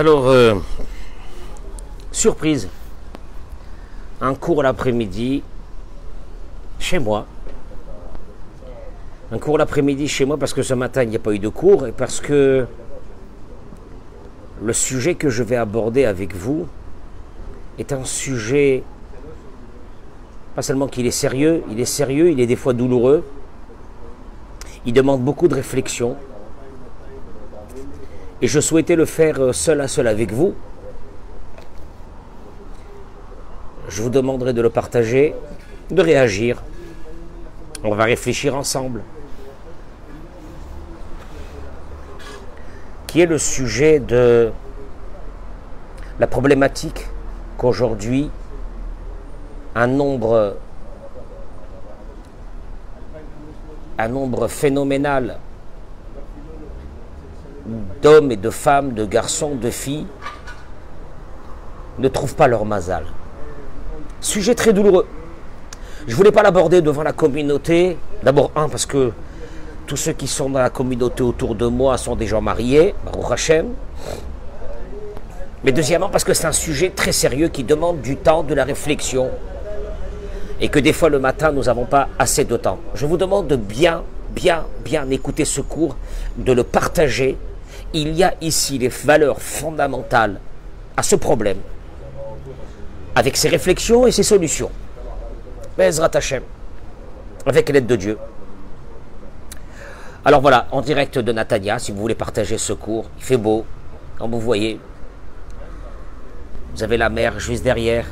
Alors, euh, surprise, un cours l'après-midi chez moi. Un cours l'après-midi chez moi parce que ce matin il n'y a pas eu de cours et parce que le sujet que je vais aborder avec vous est un sujet, pas seulement qu'il est sérieux, il est sérieux, il est des fois douloureux, il demande beaucoup de réflexion. Et je souhaitais le faire seul à seul avec vous. Je vous demanderai de le partager, de réagir. On va réfléchir ensemble. Qui est le sujet de la problématique qu'aujourd'hui un nombre un nombre phénoménal d'hommes et de femmes, de garçons, de filles ne trouvent pas leur mazal. Sujet très douloureux. Je ne voulais pas l'aborder devant la communauté. D'abord, un, parce que tous ceux qui sont dans la communauté autour de moi sont des gens mariés, Baruch Hashem. Mais deuxièmement, parce que c'est un sujet très sérieux qui demande du temps, de la réflexion. Et que des fois, le matin, nous n'avons pas assez de temps. Je vous demande de bien, bien, bien écouter ce cours, de le partager. Il y a ici les valeurs fondamentales à ce problème, avec ses réflexions et ses solutions. Bezrat Hashem, avec l'aide de Dieu. Alors voilà, en direct de Natania, si vous voulez partager ce cours, il fait beau, comme vous voyez. Vous avez la mer juste derrière.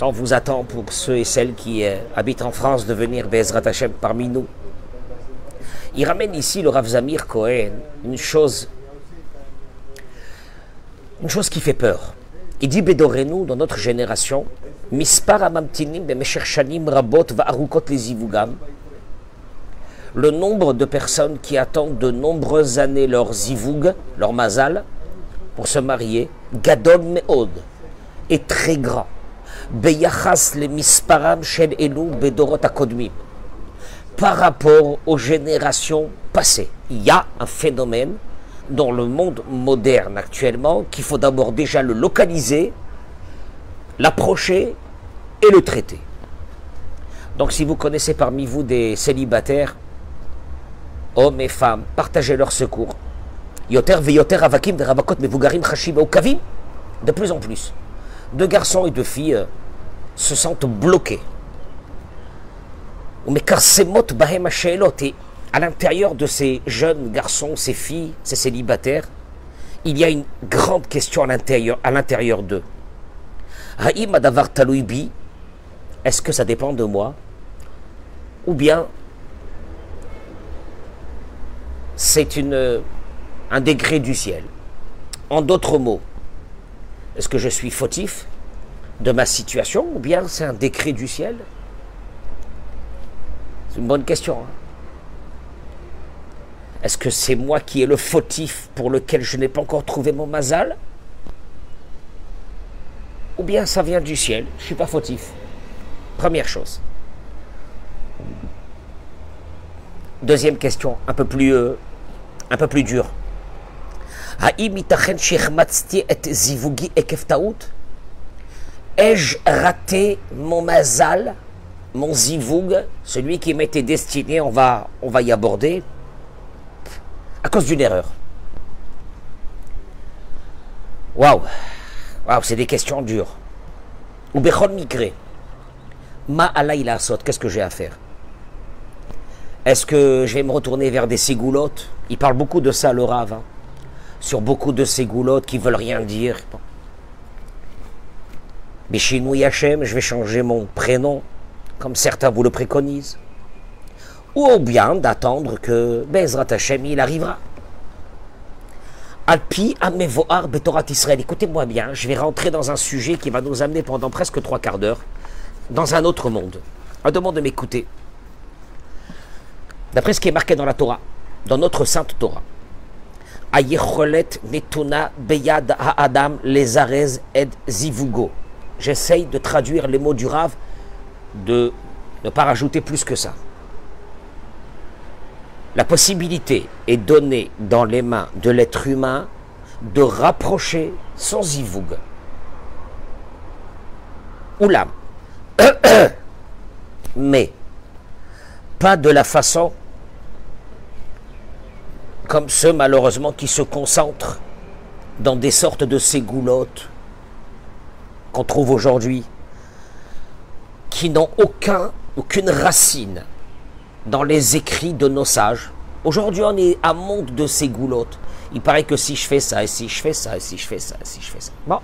On vous attend pour ceux et celles qui euh, habitent en France de venir Bezrat Hashem parmi nous. Il ramène ici le Rav Zamir Cohen une chose, une chose qui fait peur. Il dit Bédorenu, dans notre génération, Mispar amamtinim bemeshershanim rabot va'arukot les zivugam. Le nombre de personnes qui attendent de nombreuses années leur zivug, leur mazal, pour se marier, gadol meod, est très grand. Beyachas le misparam shel elu bedorot akodmim. Par rapport aux générations passées, il y a un phénomène dans le monde moderne actuellement qu'il faut d'abord déjà le localiser, l'approcher et le traiter. Donc si vous connaissez parmi vous des célibataires, hommes et femmes, partagez leur secours. Yoter veyoter avakim de rabakot mevugarim chashim kavim, de plus en plus. De garçons et de filles euh, se sentent bloqués. Mais bahem et à l'intérieur de ces jeunes garçons, ces filles, ces célibataires, il y a une grande question à l'intérieur, à l'intérieur d'eux. Haïm adavar talouibi, est-ce que ça dépend de moi? Ou bien c'est une, un degré du ciel. En d'autres mots, est-ce que je suis fautif de ma situation ou bien c'est un décret du ciel? C'est une bonne question. Hein. Est-ce que c'est moi qui ai le fautif pour lequel je n'ai pas encore trouvé mon mazal? Ou bien ça vient du ciel, je ne suis pas fautif Première chose. Deuxième question, un peu plus, euh, un peu plus dure. Ai-je raté mon mazal, mon zivoug, celui qui m'était destiné, on va, on va y aborder, à cause d'une erreur Waouh Waouh, c'est des questions dures. Ou bechol migré. Ma la sot, qu'est-ce que j'ai à faire? Est-ce que je vais me retourner vers des ségoulottes? Il parle beaucoup de ça, le Rav. Hein. sur beaucoup de ségoulottes qui veulent rien dire. Bishinou Yachem, je vais changer mon prénom, comme certains vous le préconisent. Ou bien d'attendre que Bezrat Hashem, il arrivera. Alpi Amevoar Betorat Israël. Écoutez-moi bien, je vais rentrer dans un sujet qui va nous amener pendant presque trois quarts d'heure dans un autre monde. Un demande de m'écouter. D'après ce qui est marqué dans la Torah, dans notre sainte Torah, Ayecholet Netuna Beyad Ha'adam Lezarez Ed Zivugo. J'essaye de traduire les mots du Rav, de ne pas rajouter plus que ça. La possibilité est donnée dans les mains de l'être humain de rapprocher son zivoug. Oulam. Mais pas de la façon comme ceux malheureusement qui se concentrent dans des sortes de ségoulottes qu'on trouve aujourd'hui, qui n'ont aucun, aucune racine dans les écrits de nos sages. Aujourd'hui, on est à monde de ségoulottes. Il paraît que si je fais ça, et si je fais ça, et si je fais ça, et si je fais ça. Bon.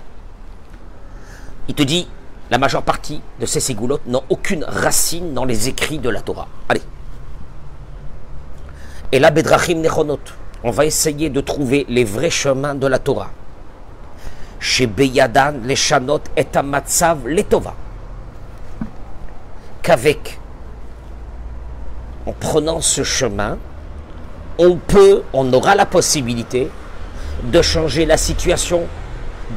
Il te dit, la majeure partie de ces ségoulottes n'ont aucune racine dans les écrits de la Torah. Allez. Et là, Bedrachim Nechonot, on va essayer de trouver les vrais chemins de la Torah. Chez Beyadan, les Shanot et Amatsav, les Tova. Qu'avec, en prenant ce chemin, on peut, on aura la possibilité de changer la situation,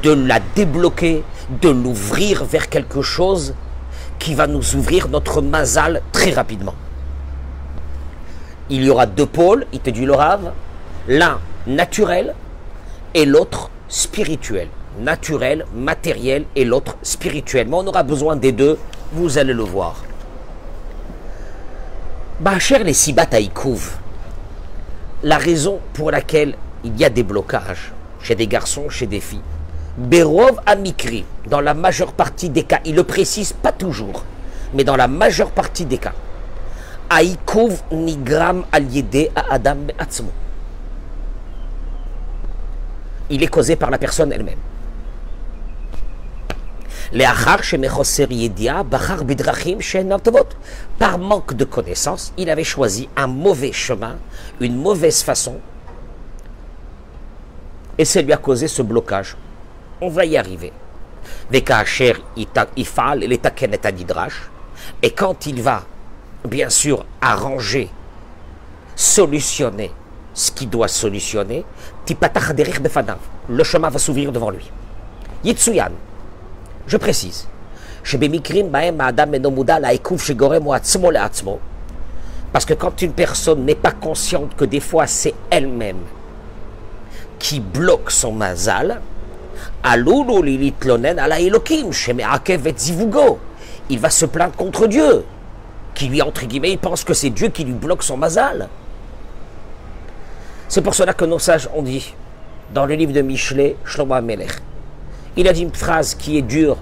de la débloquer, de l'ouvrir vers quelque chose qui va nous ouvrir notre mazal très rapidement. Il y aura deux pôles, il te dit le rave, l'un naturel et l'autre spirituel. Naturel, matériel et l'autre spirituel. Mais on aura besoin des deux, vous allez le voir. Bah, cher les Sibat la raison pour laquelle il y a des blocages chez des garçons, chez des filles, Berov Amikri, dans la majeure partie des cas, il le précise pas toujours, mais dans la majeure partie des cas, Aïkouv Nigram Aliédé à Adam Atzmo. Il est causé par la personne elle-même. Par manque de connaissance, il avait choisi un mauvais chemin, une mauvaise façon, et ça lui a causé ce blocage. On va y arriver. Et quand il va, bien sûr, arranger, solutionner ce qu'il doit solutionner, le chemin va s'ouvrir devant lui. Yitsuyan, je précise, parce que quand une personne n'est pas consciente que des fois c'est elle-même qui bloque son mazal, il va se plaindre contre Dieu, qui lui, entre guillemets, il pense que c'est Dieu qui lui bloque son mazal. C'est pour cela que nos sages ont dit, dans le livre de Michelet, Shlomo Melech, il a dit une phrase qui est dure,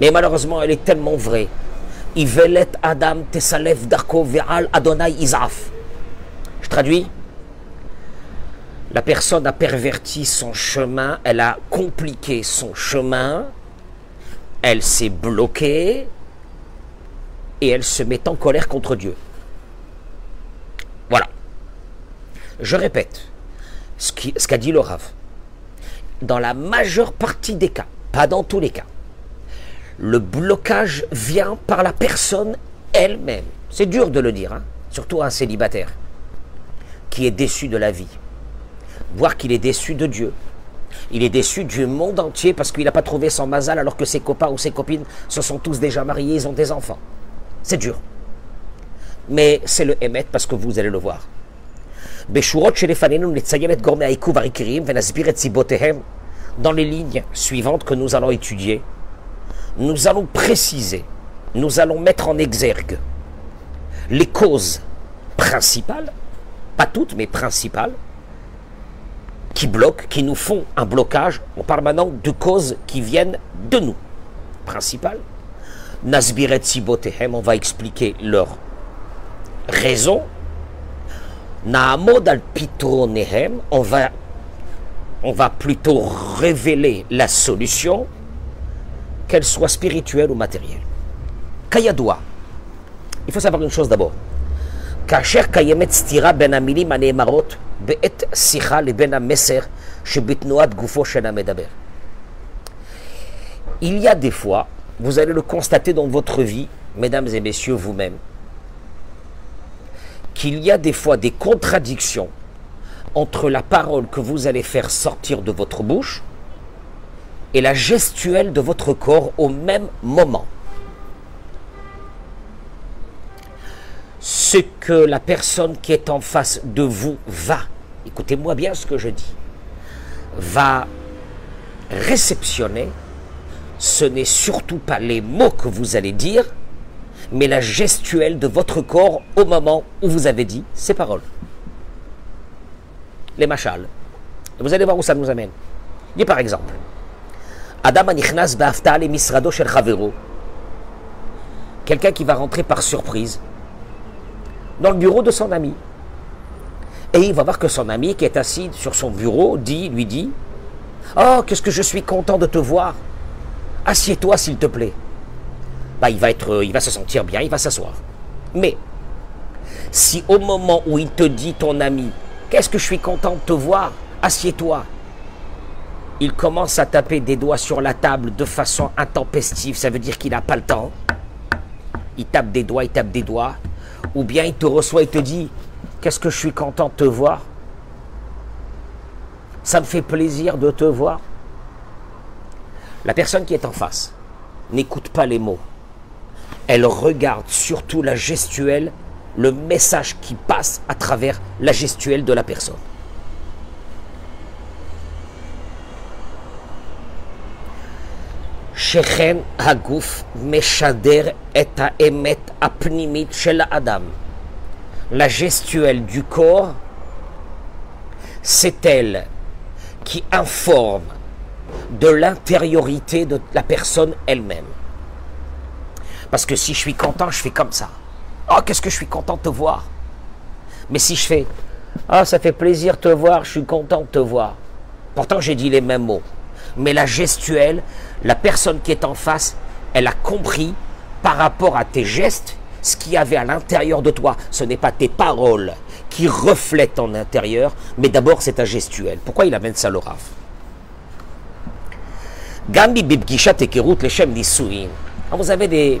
mais malheureusement elle est tellement vraie. Adam Adonai. Je traduis. La personne a perverti son chemin, elle a compliqué son chemin, elle s'est bloquée et elle se met en colère contre Dieu. Voilà. Je répète ce qu'a dit le dans la majeure partie des cas, pas dans tous les cas, le blocage vient par la personne elle-même. C'est dur de le dire, hein, surtout un célibataire qui est déçu de la vie, voire qu'il est déçu de Dieu. Il est déçu du monde entier parce qu'il n'a pas trouvé son mazal alors que ses copains ou ses copines se sont tous déjà mariés, ils ont des enfants. C'est dur. Mais c'est le émet parce que vous allez le voir. Dans les lignes suivantes que nous allons étudier, nous allons préciser, nous allons mettre en exergue les causes principales, pas toutes, mais principales, qui bloquent, qui nous font un blocage. On parle maintenant de causes qui viennent de nous. Principales. Nasbiret Sibotehem, on va expliquer leurs raisons on va, on va plutôt révéler la solution, qu'elle soit spirituelle ou matérielle. Kayadoua, il faut savoir une chose d'abord. כאשר קיימת סתירה בין המילים הנאמרות בעת שיחה לבין המסר שבתנועת גופו של המדבר. Il y a des fois, vous allez le constater dans votre vie, mesdames et messieurs, vous-même, qu'il y a des fois des contradictions entre la parole que vous allez faire sortir de votre bouche et la gestuelle de votre corps au même moment. Ce que la personne qui est en face de vous va, écoutez-moi bien ce que je dis, va réceptionner, ce n'est surtout pas les mots que vous allez dire, mais la gestuelle de votre corps au moment où vous avez dit ces paroles. Les machals. Vous allez voir où ça nous amène. Dis par exemple, Adam anichnas et misrado shel Quelqu'un qui va rentrer par surprise dans le bureau de son ami. Et il va voir que son ami qui est assis sur son bureau dit, lui dit Oh, qu'est-ce que je suis content de te voir. Assieds-toi s'il te plaît. Bah, il va être, il va se sentir bien, il va s'asseoir. Mais si au moment où il te dit ton ami, qu'est-ce que je suis content de te voir, assieds-toi. Il commence à taper des doigts sur la table de façon intempestive, ça veut dire qu'il n'a pas le temps. Il tape des doigts, il tape des doigts. Ou bien il te reçoit et te dit, qu'est-ce que je suis content de te voir? Ça me fait plaisir de te voir. La personne qui est en face n'écoute pas les mots. Elle regarde surtout la gestuelle, le message qui passe à travers la gestuelle de la personne. La gestuelle du corps, c'est elle qui informe de l'intériorité de la personne elle-même. Parce que si je suis content, je fais comme ça. Oh, qu'est-ce que je suis content de te voir. Mais si je fais, ah, ça fait plaisir de te voir, je suis content de te voir. Pourtant, j'ai dit les mêmes mots. Mais la gestuelle, la personne qui est en face, elle a compris par rapport à tes gestes ce qu'il y avait à l'intérieur de toi. Ce n'est pas tes paroles qui reflètent ton intérieur, mais d'abord c'est ta gestuelle. Pourquoi il amène ça le Gambi bibgisha tekerut leshem nisuin. Vous avez des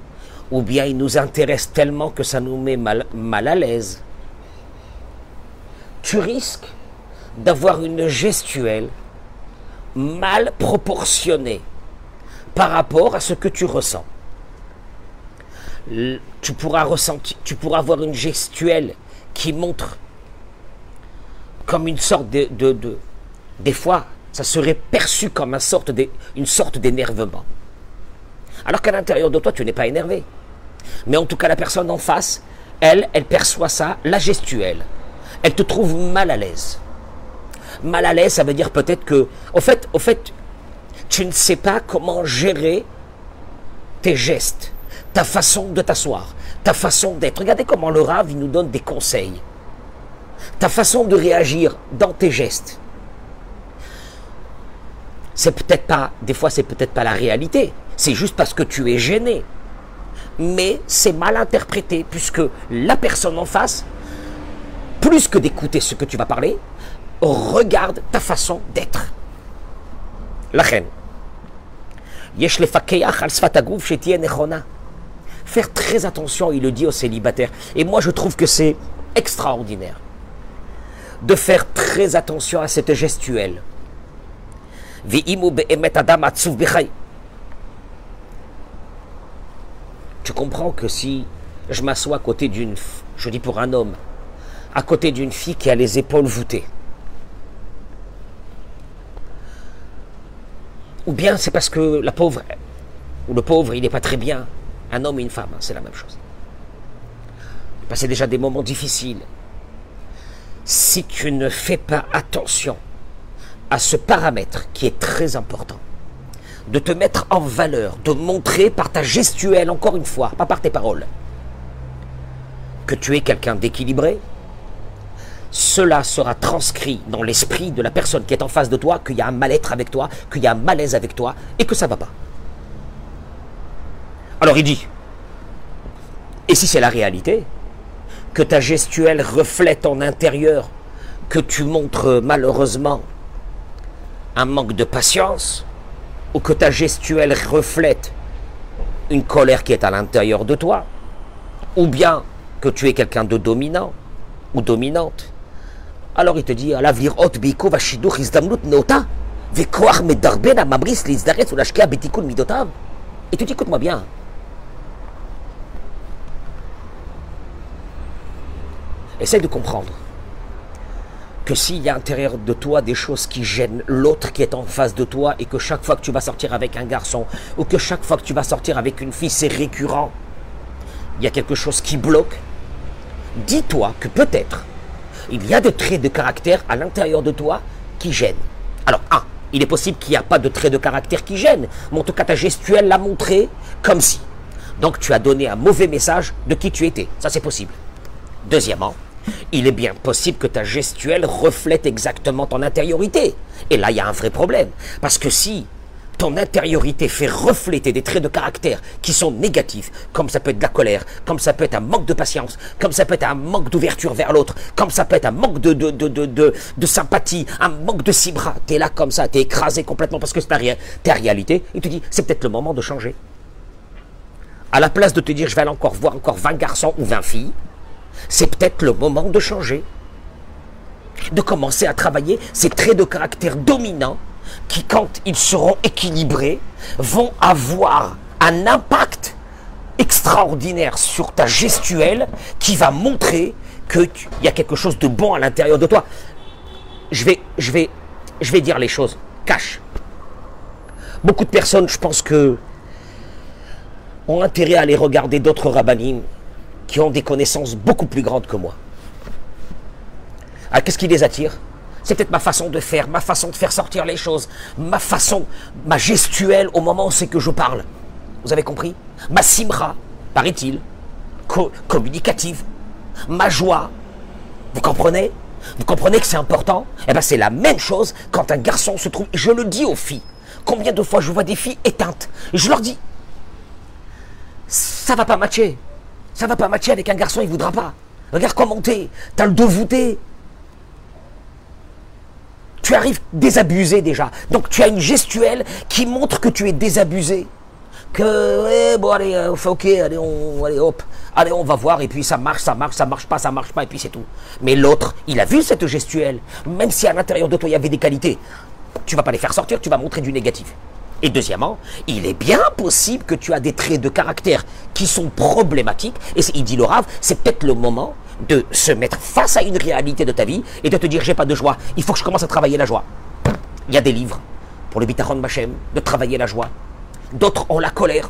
ou bien il nous intéresse tellement que ça nous met mal, mal à l'aise. Tu risques d'avoir une gestuelle mal proportionnée par rapport à ce que tu ressens tu pourras ressentir, tu pourras avoir une gestuelle qui montre comme une sorte de, de, des fois, ça serait perçu comme une sorte d'énervement. Alors qu'à l'intérieur de toi, tu n'es pas énervé. Mais en tout cas, la personne en face, elle, elle perçoit ça, la gestuelle. Elle te trouve mal à l'aise. Mal à l'aise, ça veut dire peut-être que, au fait, au fait, tu ne sais pas comment gérer tes gestes ta façon de t'asseoir, ta façon d'être. Regardez comment le Rav il nous donne des conseils. Ta façon de réagir dans tes gestes. C'est peut-être pas, des fois c'est peut-être pas la réalité, c'est juste parce que tu es gêné. Mais c'est mal interprété puisque la personne en face, plus que d'écouter ce que tu vas parler, regarde ta façon d'être. La reine. Faire très attention, il le dit aux célibataires. Et moi, je trouve que c'est extraordinaire de faire très attention à cette gestuelle. Tu comprends que si je m'assois à côté d'une, je dis pour un homme, à côté d'une fille qui a les épaules voûtées, ou bien c'est parce que la pauvre, ou le pauvre, il n'est pas très bien, un homme et une femme, hein, c'est la même chose. Passer déjà des moments difficiles. Si tu ne fais pas attention à ce paramètre qui est très important, de te mettre en valeur, de montrer par ta gestuelle, encore une fois, pas par tes paroles, que tu es quelqu'un d'équilibré, cela sera transcrit dans l'esprit de la personne qui est en face de toi, qu'il y a un mal-être avec toi, qu'il y a un malaise avec toi, et que ça va pas. Alors il dit, et si c'est la réalité, que ta gestuelle reflète en intérieur, que tu montres malheureusement un manque de patience, ou que ta gestuelle reflète une colère qui est à l'intérieur de toi, ou bien que tu es quelqu'un de dominant ou dominante, alors il te dit, à l'avenir, hot biko vashiduch izdamnut neota, vekoach medarben amabris lizdaret ou lashkea betikun midotav. Et tu dis, écoute-moi bien. Essaye de comprendre que s'il y a à l'intérieur de toi des choses qui gênent l'autre qui est en face de toi et que chaque fois que tu vas sortir avec un garçon ou que chaque fois que tu vas sortir avec une fille, c'est récurrent, il y a quelque chose qui bloque, dis-toi que peut-être il y a des traits de caractère à l'intérieur de toi qui gênent. Alors, un, il est possible qu'il n'y a pas de traits de caractère qui gênent, mais en tout cas ta gestuelle l'a montré comme si. Donc tu as donné un mauvais message de qui tu étais. Ça c'est possible. Deuxièmement, il est bien possible que ta gestuelle reflète exactement ton intériorité. Et là, il y a un vrai problème. Parce que si ton intériorité fait refléter des traits de caractère qui sont négatifs, comme ça peut être de la colère, comme ça peut être un manque de patience, comme ça peut être un manque d'ouverture vers l'autre, comme ça peut être un manque de, sympathie, un manque de six bras, tu es là comme ça, tu es écrasé complètement parce que c'est ta, ta réalité, et tu dis, c'est peut-être le moment de changer. À la place de te dire, je vais aller encore voir encore 20 garçons ou 20 filles, c'est peut-être le moment de changer. De commencer à travailler ces traits de caractère dominants qui, quand ils seront équilibrés, vont avoir un impact extraordinaire sur ta gestuelle qui va montrer qu'il y a quelque chose de bon à l'intérieur de toi. Je vais, je, vais, je vais dire les choses. Cache. Beaucoup de personnes, je pense que, ont intérêt à aller regarder d'autres rabbinim qui ont des connaissances beaucoup plus grandes que moi. Alors qu'est-ce qui les attire? C'est peut-être ma façon de faire, ma façon de faire sortir les choses, ma façon, ma gestuelle au moment où c'est que je parle. Vous avez compris? Ma simra, paraît-il, communicative, ma joie. Vous comprenez? Vous comprenez que c'est important? Eh bien, c'est la même chose quand un garçon se trouve. Je le dis aux filles. Combien de fois je vois des filles éteintes? Je leur dis ça va pas matcher. Ça va pas matcher avec un garçon, il voudra pas. Regarde comment t'es. T'as le dos voûté tu arrives désabusé déjà. Donc tu as une gestuelle qui montre que tu es désabusé. Que, eh, bon, allez, euh, ok, allez, on, allez, hop, allez, on va voir, et puis ça marche, ça marche, ça marche pas, ça marche pas, et puis c'est tout. Mais l'autre, il a vu cette gestuelle, même si à l'intérieur de toi il y avait des qualités, tu vas pas les faire sortir, tu vas montrer du négatif. Et deuxièmement, il est bien possible que tu as des traits de caractère qui sont problématiques, et il dit le c'est peut-être le moment de se mettre face à une réalité de ta vie et de te dire j'ai pas de joie, il faut que je commence à travailler la joie. Il y a des livres pour le Bitachon Machem de travailler la joie. D'autres ont la colère.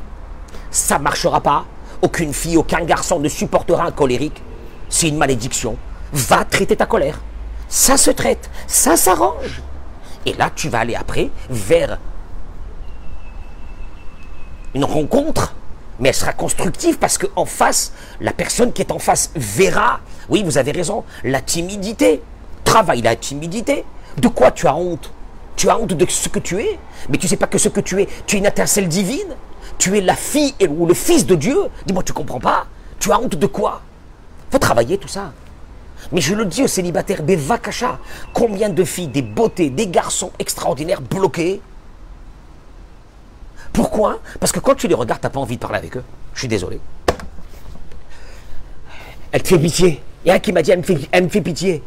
Ça marchera pas. Aucune fille, aucun garçon ne supportera un colérique. C'est une malédiction. Va traiter ta colère. Ça se traite, ça s'arrange. Et là, tu vas aller après vers une rencontre mais elle sera constructive parce qu'en face, la personne qui est en face verra, oui, vous avez raison, la timidité. Travaille la timidité. De quoi tu as honte? Tu as honte de ce que tu es, mais tu ne sais pas que ce que tu es, tu es une étincelle divine? Tu es la fille ou le fils de Dieu? Dis-moi, tu comprends pas? Tu as honte de quoi? Faut travailler tout ça. Mais je le dis aux célibataires, Bevakasha, combien de filles, des beautés, des garçons extraordinaires bloqués pourquoi? Parce que quand tu les regardes, tu n'as pas envie de parler avec eux. Je suis désolé. Elle te fait pitié. Il y a un qui m'a dit, elle me, fait, elle me fait pitié.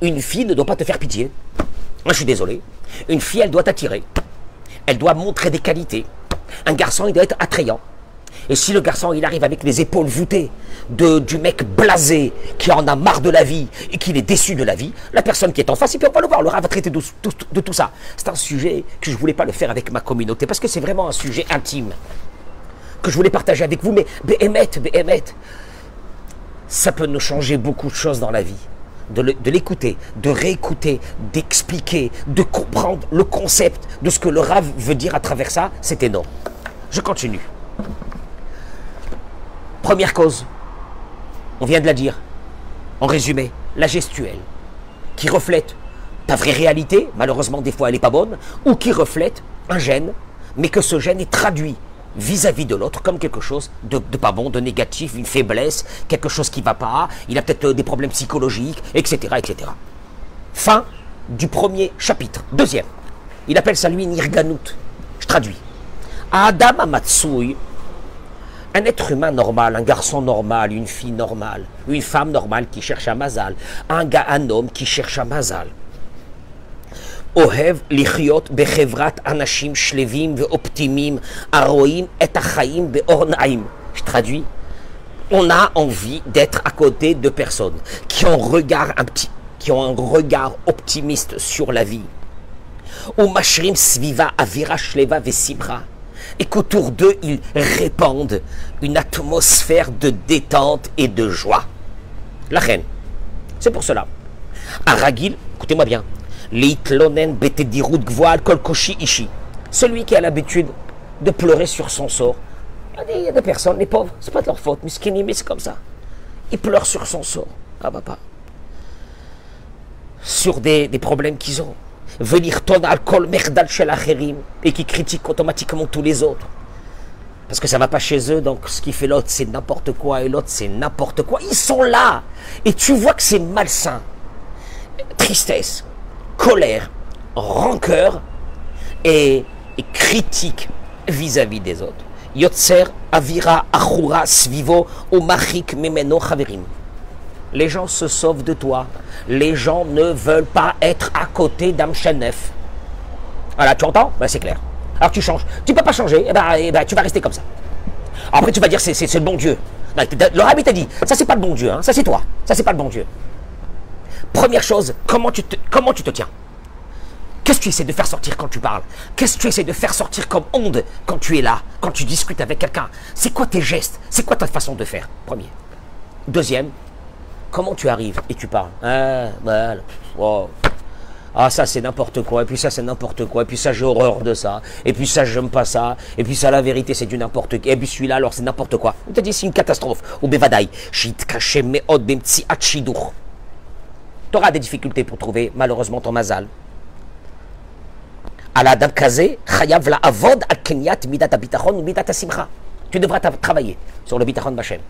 Une fille ne doit pas te faire pitié. Moi, je suis désolé. Une fille, elle doit t'attirer. Elle doit montrer des qualités. Un garçon, il doit être attrayant. Et si le garçon, il arrive avec les épaules voûtées de, du mec blasé, qui en a marre de la vie et qui est déçu de la vie, la personne qui est en face, il peut pas le voir. Le rat va traiter de, tout ça. C'est un sujet que je voulais pas le faire avec ma communauté parce que c'est vraiment un sujet intime que je voulais partager avec vous. Mais Béhémet, Béhémet, ça peut nous changer beaucoup de choses dans la vie de l'écouter, de réécouter, d'expliquer, de comprendre le concept de ce que le Rav veut dire à travers ça, c'est énorme. Je continue. Première cause, on vient de la dire, en résumé, la gestuelle, qui reflète ta vraie réalité, malheureusement des fois elle n'est pas bonne, ou qui reflète un gène, mais que ce gène est traduit vis-à-vis de l'autre comme quelque chose de, pas bon, de négatif, une faiblesse, quelque chose qui ne va pas, il a peut-être euh, des problèmes psychologiques, etc., etc. Fin du premier chapitre. Deuxième, il appelle ça lui Nirganout. Je traduis. Adam Amatsui, un être humain normal, un garçon normal, une fille normale, une femme normale qui cherche un mazal, un gars, un homme qui cherche un mazal. אוהב לחיות בחברת אנשים שלווים ואופטימיים הרואים את החיים באור נעים. Je traduis. On a envie d'être à côté de personnes qui ont, regard un petit, qui ont un regard optimiste sur la vie. ומשרים סביבה אווירה שלווה וsimra. Et qu'autour d'eux, ils répandent une atmosphère de détente et de joie. La reine. C'est pour cela. Aragil, écoutez-moi bien, Leitlonen betedirut gvoal kolkoshi ishi. Celui qui a l'habitude de pleurer sur son sort. Il y a des, il y a des personnes, les pauvres, c'est pas de leur faute, miskini, mais c'est comme ça. Ils pleurent sur son sort. Ah papa. Sur des problèmes qu'ils ont. Venir ton alcool merdal chez l'acherim et qui critiquent automatiquement tous les autres. Parce que ça va pas chez eux, donc ce qui fait l'autre, c'est n'importe quoi, et l'autre, c'est n'importe quoi. Ils sont là. Et tu vois que c'est malsain. Tristesse, colère, rancœur et, critique vis-à-vis des autres. Yotzer, Avira, Achura, Svivo, Omachik, Memeno, Chaverim. Les gens se sauvent de toi. Les gens ne veulent pas être à côté d'Amchenef. Voilà, tu entends? Ben, C'est clair. Alors tu changes. Tu peux pas changer, eh ben, eh ben, tu vas rester comme ça. Après tu vas dire c'est le bon Dieu. Le rabbi t'a dit, ça c'est pas le bon Dieu, hein, ça c'est toi, ça c'est pas le bon Dieu. Première chose, comment tu comment tu te tiens? Qu'est-ce que tu essaies de faire sortir quand tu parles? Qu'est-ce que tu essaies de faire sortir comme onde quand tu es là, quand tu discutes avec quelqu'un? C'est quoi tes gestes? C'est quoi ta façon de faire? Premier. Deuxième, comment tu arrives et tu parles Ah, voilà. Oh. Ah, ça c'est n'importe quoi, et puis ça c'est n'importe quoi, et puis ça j'ai horreur de ça, et puis ça j'aime pas ça, et puis ça la vérité c'est du n'importe quoi, et puis celui-là alors c'est n'importe quoi. On te dit c'est une catastrophe. Ou achidour. Tu auras des difficultés pour trouver malheureusement ton mazal. Tu devras ta- travailler sur le bitachon Bachem.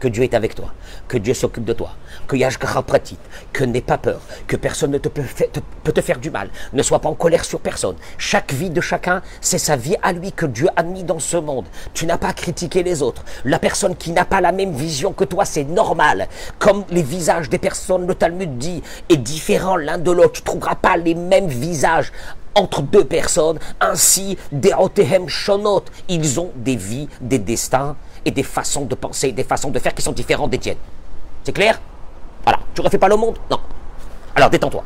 Que Dieu est avec toi, que Dieu s'occupe de toi, que Yashgacha pratique, que n'aie pas peur, que personne ne te peut, te- peut te faire du mal, ne sois pas en colère sur personne. Chaque vie de chacun, c'est sa vie à lui que Dieu a mis dans ce monde. Tu n'as pas à critiquer les autres. La personne qui n'a pas la même vision que toi, c'est normal. Comme les visages des personnes, le Talmud dit, est différent l'un de l'autre. Tu ne trouveras pas les mêmes visages entre deux personnes, ainsi des Otehem Shonot. Ils ont des vies, des destins et des façons de penser, des façons de faire qui sont différentes des tiennes. C'est clair? Voilà. Tu refais pas le monde? Non. Alors détends-toi.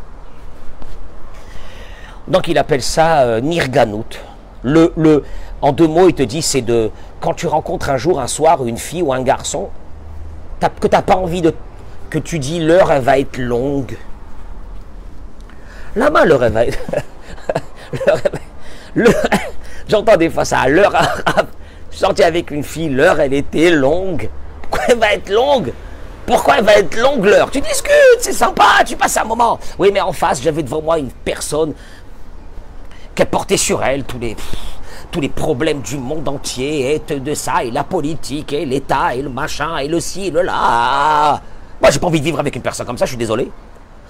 Donc il appelle ça euh, Nirganout. En deux mots, il te dit c'est de quand tu rencontres un jour, un soir, une fille ou un garçon, t'as- que tu n'as pas envie de. que tu dis l'heure elle va être longue. Main, l'heure elle va être. J'entends des fois ça, l'heure. Je suis sorti avec une fille, l'heure elle était longue. Pourquoi elle va être longue? Pourquoi elle va être longue l'heure? Tu discutes, c'est sympa, tu passes un moment. Oui, mais en face, j'avais devant moi une personne qui portait sur elle tous les, tous les problèmes du monde entier, et de ça, et la politique, et l'État, et le machin, et le ci, et le là. Moi, j'ai pas envie de vivre avec une personne comme ça, je suis désolé.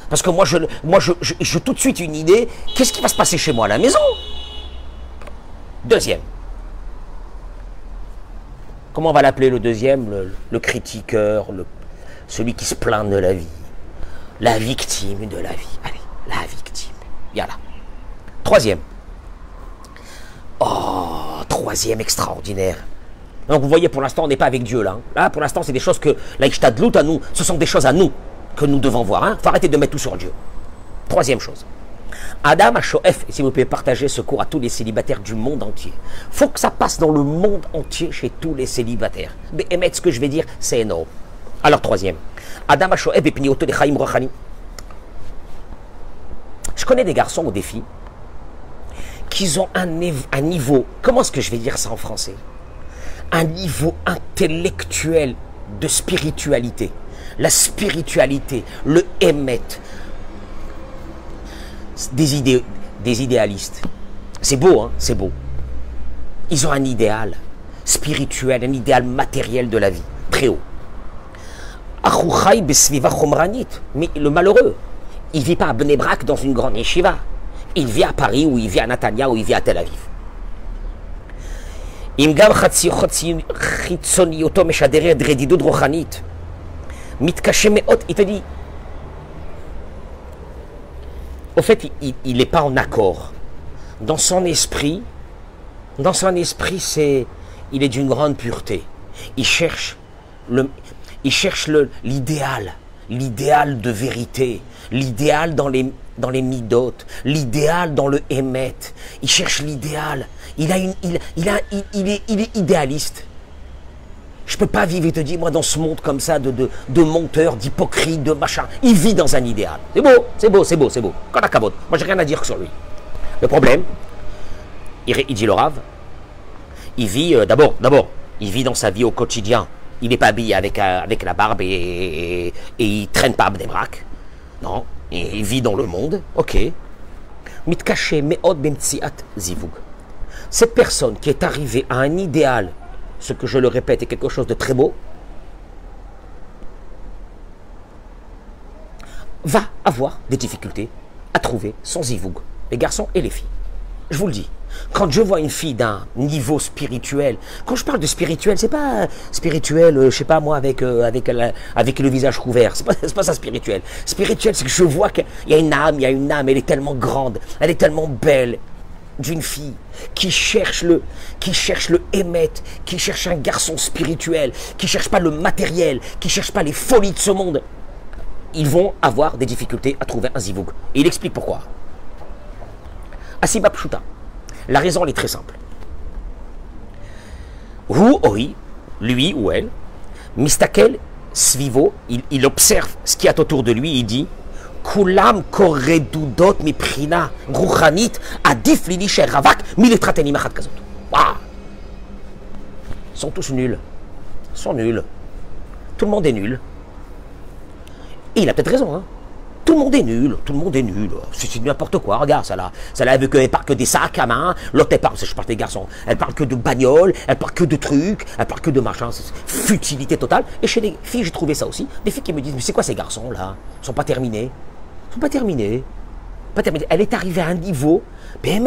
Parce que moi, je, moi, je, je, j'ai tout de suite une idée, qu'est-ce qui va se passer chez moi à la maison? Deuxième. Comment on va l'appeler le deuxième le, critiqueur, celui qui se plaint de la vie? La victime de la vie. Allez, la victime. Yalla. Troisième. Oh, troisième extraordinaire. Donc vous voyez, pour l'instant, on n'est pas avec Dieu là. hein. Là, pour l'instant, c'est des choses que, la Ishtadlout à nous, ce sont des choses à nous que nous devons voir. Il faut arrêter de mettre tout sur Dieu. Troisième chose. Adam Shoef, si vous pouvez partager ce cours à tous les célibataires du monde entier. faut que ça passe dans le monde entier chez tous les célibataires. Mais émettre ce que je vais dire, c'est énorme. Alors, troisième. Adam Shoef et Pnioto de Chaim Rochani. Je connais des garçons ou des filles qui ont un, niveau, comment est-ce que je vais dire ça en français? Un niveau intellectuel de spiritualité. La spiritualité, le émet, des, des idéalistes. C'est beau, hein c'est beau. Ils ont un idéal spirituel, un idéal matériel de la vie, très haut. Mais le malheureux, il vit pas à Bnebrak dans une grande yeshiva. Il vit à Paris ou il vit à Natania ou il vit à Tel Aviv. Il te dit, au fait, il n'est pas en accord. Dans son esprit, dans son esprit, c'est, il est d'une grande pureté. Il cherche l'idéal, l'idéal de vérité, l'idéal dans les, dans midotes, l'idéal dans le émet. Il cherche l'idéal. Il, a une, il, il, a, il, est, il est idéaliste. Je peux pas vivre, il te dit, moi, dans ce monde comme ça, de, de, de menteurs, d'hypocrites, de machin. Il vit dans un idéal. C'est beau, c'est beau, c'est beau, c'est beau. Quand. Moi, j'ai rien à dire sur lui. Le problème, il, il dit le rave, il vit, euh, d'abord, d'abord, il vit dans sa vie au quotidien. Il n'est pas habillé avec, euh, avec la barbe et, et, et il traîne pas des braques. Non, il vit dans le monde, ok. Zivug. Cette personne qui est arrivée à un idéal ce que je le répète est quelque chose de très beau, va avoir des difficultés à trouver son zivoug, les garçons et les filles. Je vous le dis. Quand je vois une fille d'un niveau spirituel, quand je parle de spirituel, c'est pas spirituel, euh, je sais pas moi, avec, euh, avec, avec le visage couvert. C'est pas, pas ça spirituel. Spirituel, c'est que je vois qu'il y a une âme, il y a une âme, elle est tellement grande, elle est tellement belle, d'une fille qui cherche le qui cherche le émet, qui cherche un garçon spirituel, qui cherche pas le matériel, qui cherche pas les folies de ce monde, ils vont avoir des difficultés à trouver un zivoug. Et il explique pourquoi. Asiba Pshuta. La raison elle est très simple. Hu oi, lui ou elle, mistakel svivo, il, il observe ce qu'il y a autour de lui, il dit כולם קורא דודות מבחינה רוחנית, עדיף לי להישאר רווק מלהתחתן עם אחת כזאת. וואו. Ils sont tous nuls. Ils sont nuls. Tout le monde est nul. Et il a peut-être raison, hein. Tout le monde est nul, tout le monde est nul. C'est c'est n'importe quoi, regarde ça là. Ça là, elle veut qu'elle parle que des sacs à main. L'autre, elle parle, je parle des garçons, elle parle que de bagnoles, elle parle que de trucs, elle parle que de machin. C'est futilité totale. Et chez les filles, j'ai trouvé ça aussi. Des filles qui me disent, mais c'est quoi ces garçons là Ils sont pas terminés. Sont pas terminés. Pas terminés. Elle est arrivée à un niveau, mais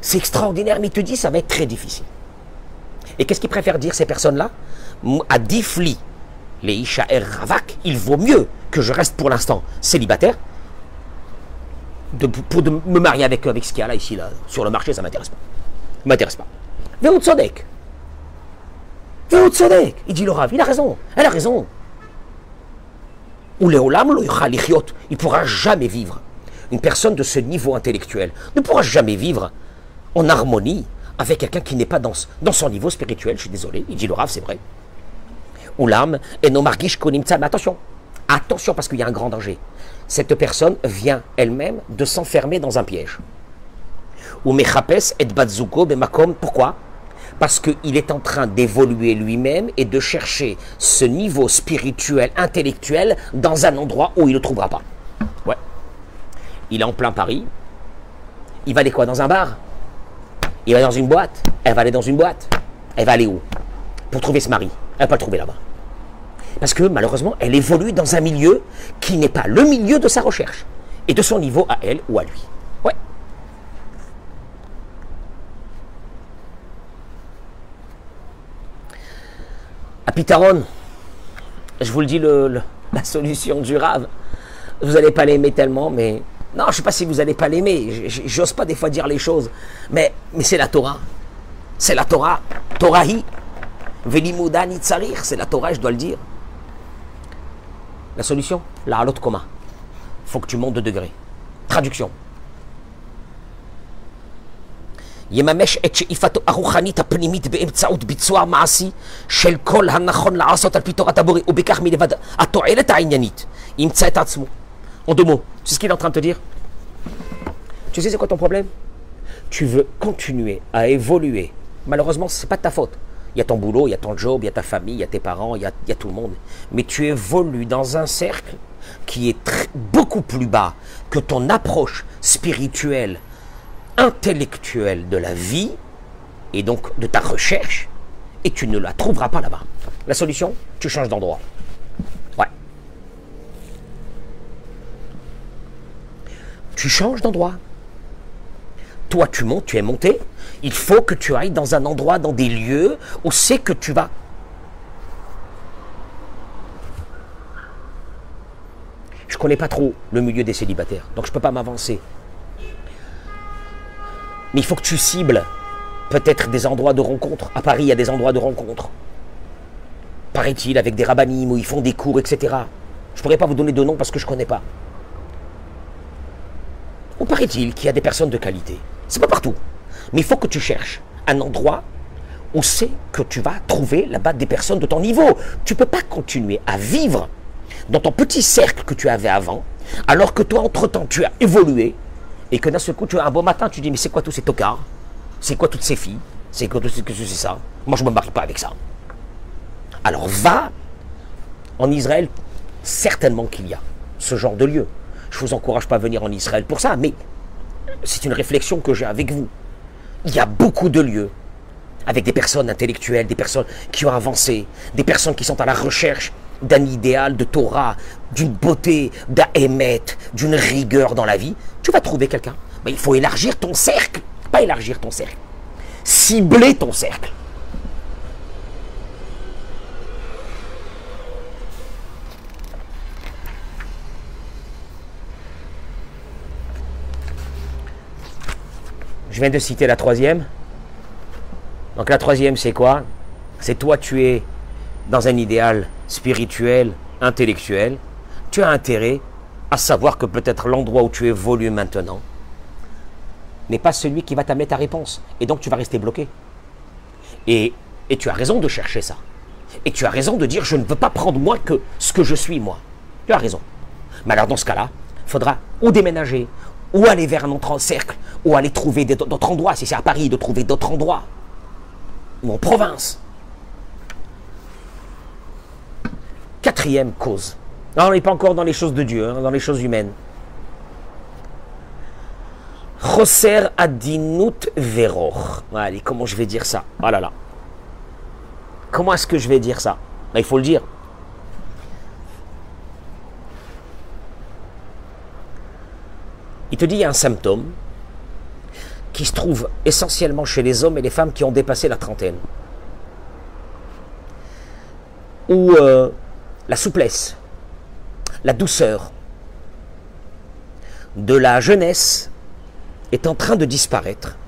c'est extraordinaire, mais il te dit, ça va être très difficile. Et qu'est-ce qu'ils préfèrent dire ces personnes-là? À Difli, les Ishaer Ravak, il vaut mieux que je reste pour l'instant célibataire pour me marier avec, avec ce qu'il y a là, ici, là, sur le marché, ça m'intéresse pas. M'intéresse pas. Veut Tzodek. Veut Tzodek. Il dit le il a raison. Elle a raison. Ou il ne pourra jamais vivre. Une personne de ce niveau intellectuel ne pourra jamais vivre en harmonie avec quelqu'un qui n'est pas dans, son niveau spirituel. Je suis désolé, il dit le c'est vrai. Oulam et no margish konimtsa. Mais attention, attention parce qu'il y a un grand danger. Cette personne vient elle-même de s'enfermer dans un piège. Ou mechapes et batzuko bemakom. Pourquoi? Parce qu'il est en train d'évoluer lui-même et de chercher ce niveau spirituel, intellectuel dans un endroit où il ne le trouvera pas. Ouais. Il est en plein Paris. Il va aller quoi Dans un bar? Il va dans une boîte? Elle va aller dans une boîte? Elle va aller où? Pour trouver ce mari. Elle va pas le trouver là-bas. Parce que malheureusement, elle évolue dans un milieu qui n'est pas le milieu de sa recherche et de son niveau à elle ou à lui. Ouais. À Pitaron, je vous le dis, la solution du rave, vous n'allez pas l'aimer tellement, mais non, je ne sais pas si vous n'allez pas l'aimer. J'ose pas des fois dire les choses, mais, c'est la Torah. C'est la Torah. Torahi. Velimuda nitzarir. C'est la Torah, je dois le dire. La solution? La halot koma. faut que tu montes de degré. Traduction. יממש את שאיפתו הרוחנית הפנימית באמצעות ביצוע מעשי של כל הנכון לעשות על פי תורת הבורא ובכך מלבד התועלת העניינית ימצא את עצמו. En deux mots, c'est ce qu'il est en train de te dire Tu sais c'est quoi ton problème Tu veux continuer à évoluer. Malheureusement, ce n'est pas de ta faute. Il y a ton boulot, il y a ton job, il y a ta famille, il y a tes parents, il y a, il y a tout le monde. Mais tu évolues dans un cercle qui est tr- beaucoup plus bas que ton approche spirituelle, intellectuelle de la vie et donc de ta recherche, et tu ne la trouveras pas là-bas. La solution, tu changes d'endroit. Ouais. Tu changes d'endroit. Toi, tu montes, tu es monté, Il faut que tu ailles dans un endroit, dans des lieux où c'est que tu vas. Je connais pas trop le milieu des célibataires, donc je ne peux pas m'avancer. Mais il faut que tu cibles peut-être des endroits de rencontre. À Paris, il y a des endroits de rencontre. Paraît-il, avec des rabbinimes où ils font des cours, etc. Je ne pourrais pas vous donner de nom parce que je ne connais pas. Ou paraît-il qu'il y a des personnes de qualité. C'est pas partout. Mais il faut que tu cherches un endroit où c'est que tu vas trouver là-bas des personnes de ton niveau. Tu ne peux pas continuer à vivre dans ton petit cercle que tu avais avant, alors que toi, entre-temps, tu as évolué, et que d'un seul coup, tu as un beau matin, tu dis, mais c'est quoi tous ces tocards? C'est quoi toutes ces filles? C'est quoi tout ce que c'est ça? Moi, je ne me marie pas avec ça. Alors va en Israël, certainement qu'il y a ce genre de lieu. Je ne vous encourage pas à venir en Israël pour ça, mais c'est une réflexion que j'ai avec vous. Il y a beaucoup de lieux avec des personnes intellectuelles, des personnes qui ont avancé, des personnes qui sont à la recherche d'un idéal de Torah, d'une beauté, d'un d'une rigueur dans la vie. Tu vas trouver quelqu'un. Mais il faut élargir ton cercle, pas élargir ton cercle, cibler ton cercle. Je viens de citer la troisième. Donc la troisième, c'est quoi? C'est toi, tu es dans un idéal spirituel, intellectuel. Tu as intérêt à savoir que peut-être l'endroit où tu évolues maintenant n'est pas celui qui va t'amener ta réponse. Et donc tu vas rester bloqué. Et, et tu as raison de chercher ça. Et tu as raison de dire je ne veux pas prendre moins que ce que je suis moi. Tu as raison. Mais alors dans ce cas-là, il faudra ou déménager, ou aller vers un autre cercle, ou aller trouver d'autres endroits, si c'est à Paris, de trouver d'autres endroits, ou en province. Quatrième cause. Non, on n'est pas encore dans les choses de Dieu, hein, dans les choses humaines. Choser adinut veror. Allez, comment je vais dire ça? Oh là là. Comment est-ce que je vais dire ça? Il faut le dire. Il te dit il y a un symptôme qui se trouve essentiellement chez les hommes et les femmes qui ont dépassé la trentaine. Où euh, la souplesse, la douceur de la jeunesse est en train de disparaître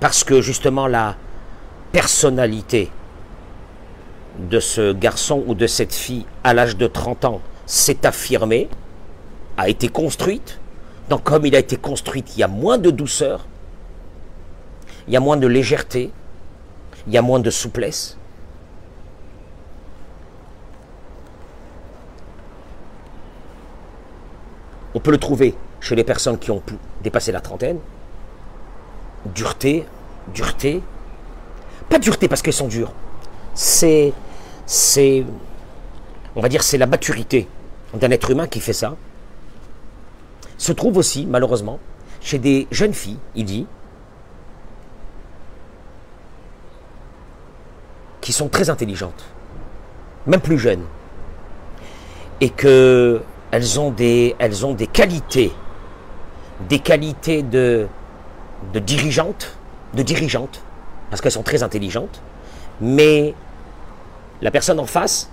parce que justement la personnalité de ce garçon ou de cette fille à l'âge de 30 ans s'est affirmée, a été construite, donc comme il a été construit, il y a moins de douceur, il y a moins de légèreté, il y a moins de souplesse. On peut le trouver chez les personnes qui ont dépassé la trentaine. Dureté, dureté. Pas dureté parce qu'elles sont dures. C'est, c'est, on va dire, c'est la maturité d'un être humain qui fait ça se trouve aussi, malheureusement, chez des jeunes filles, il dit, qui sont très intelligentes, même plus jeunes, et que elles ont des, qualités, des qualités de, de dirigeantes, de dirigeantes, parce qu'elles sont très intelligentes, mais la personne en face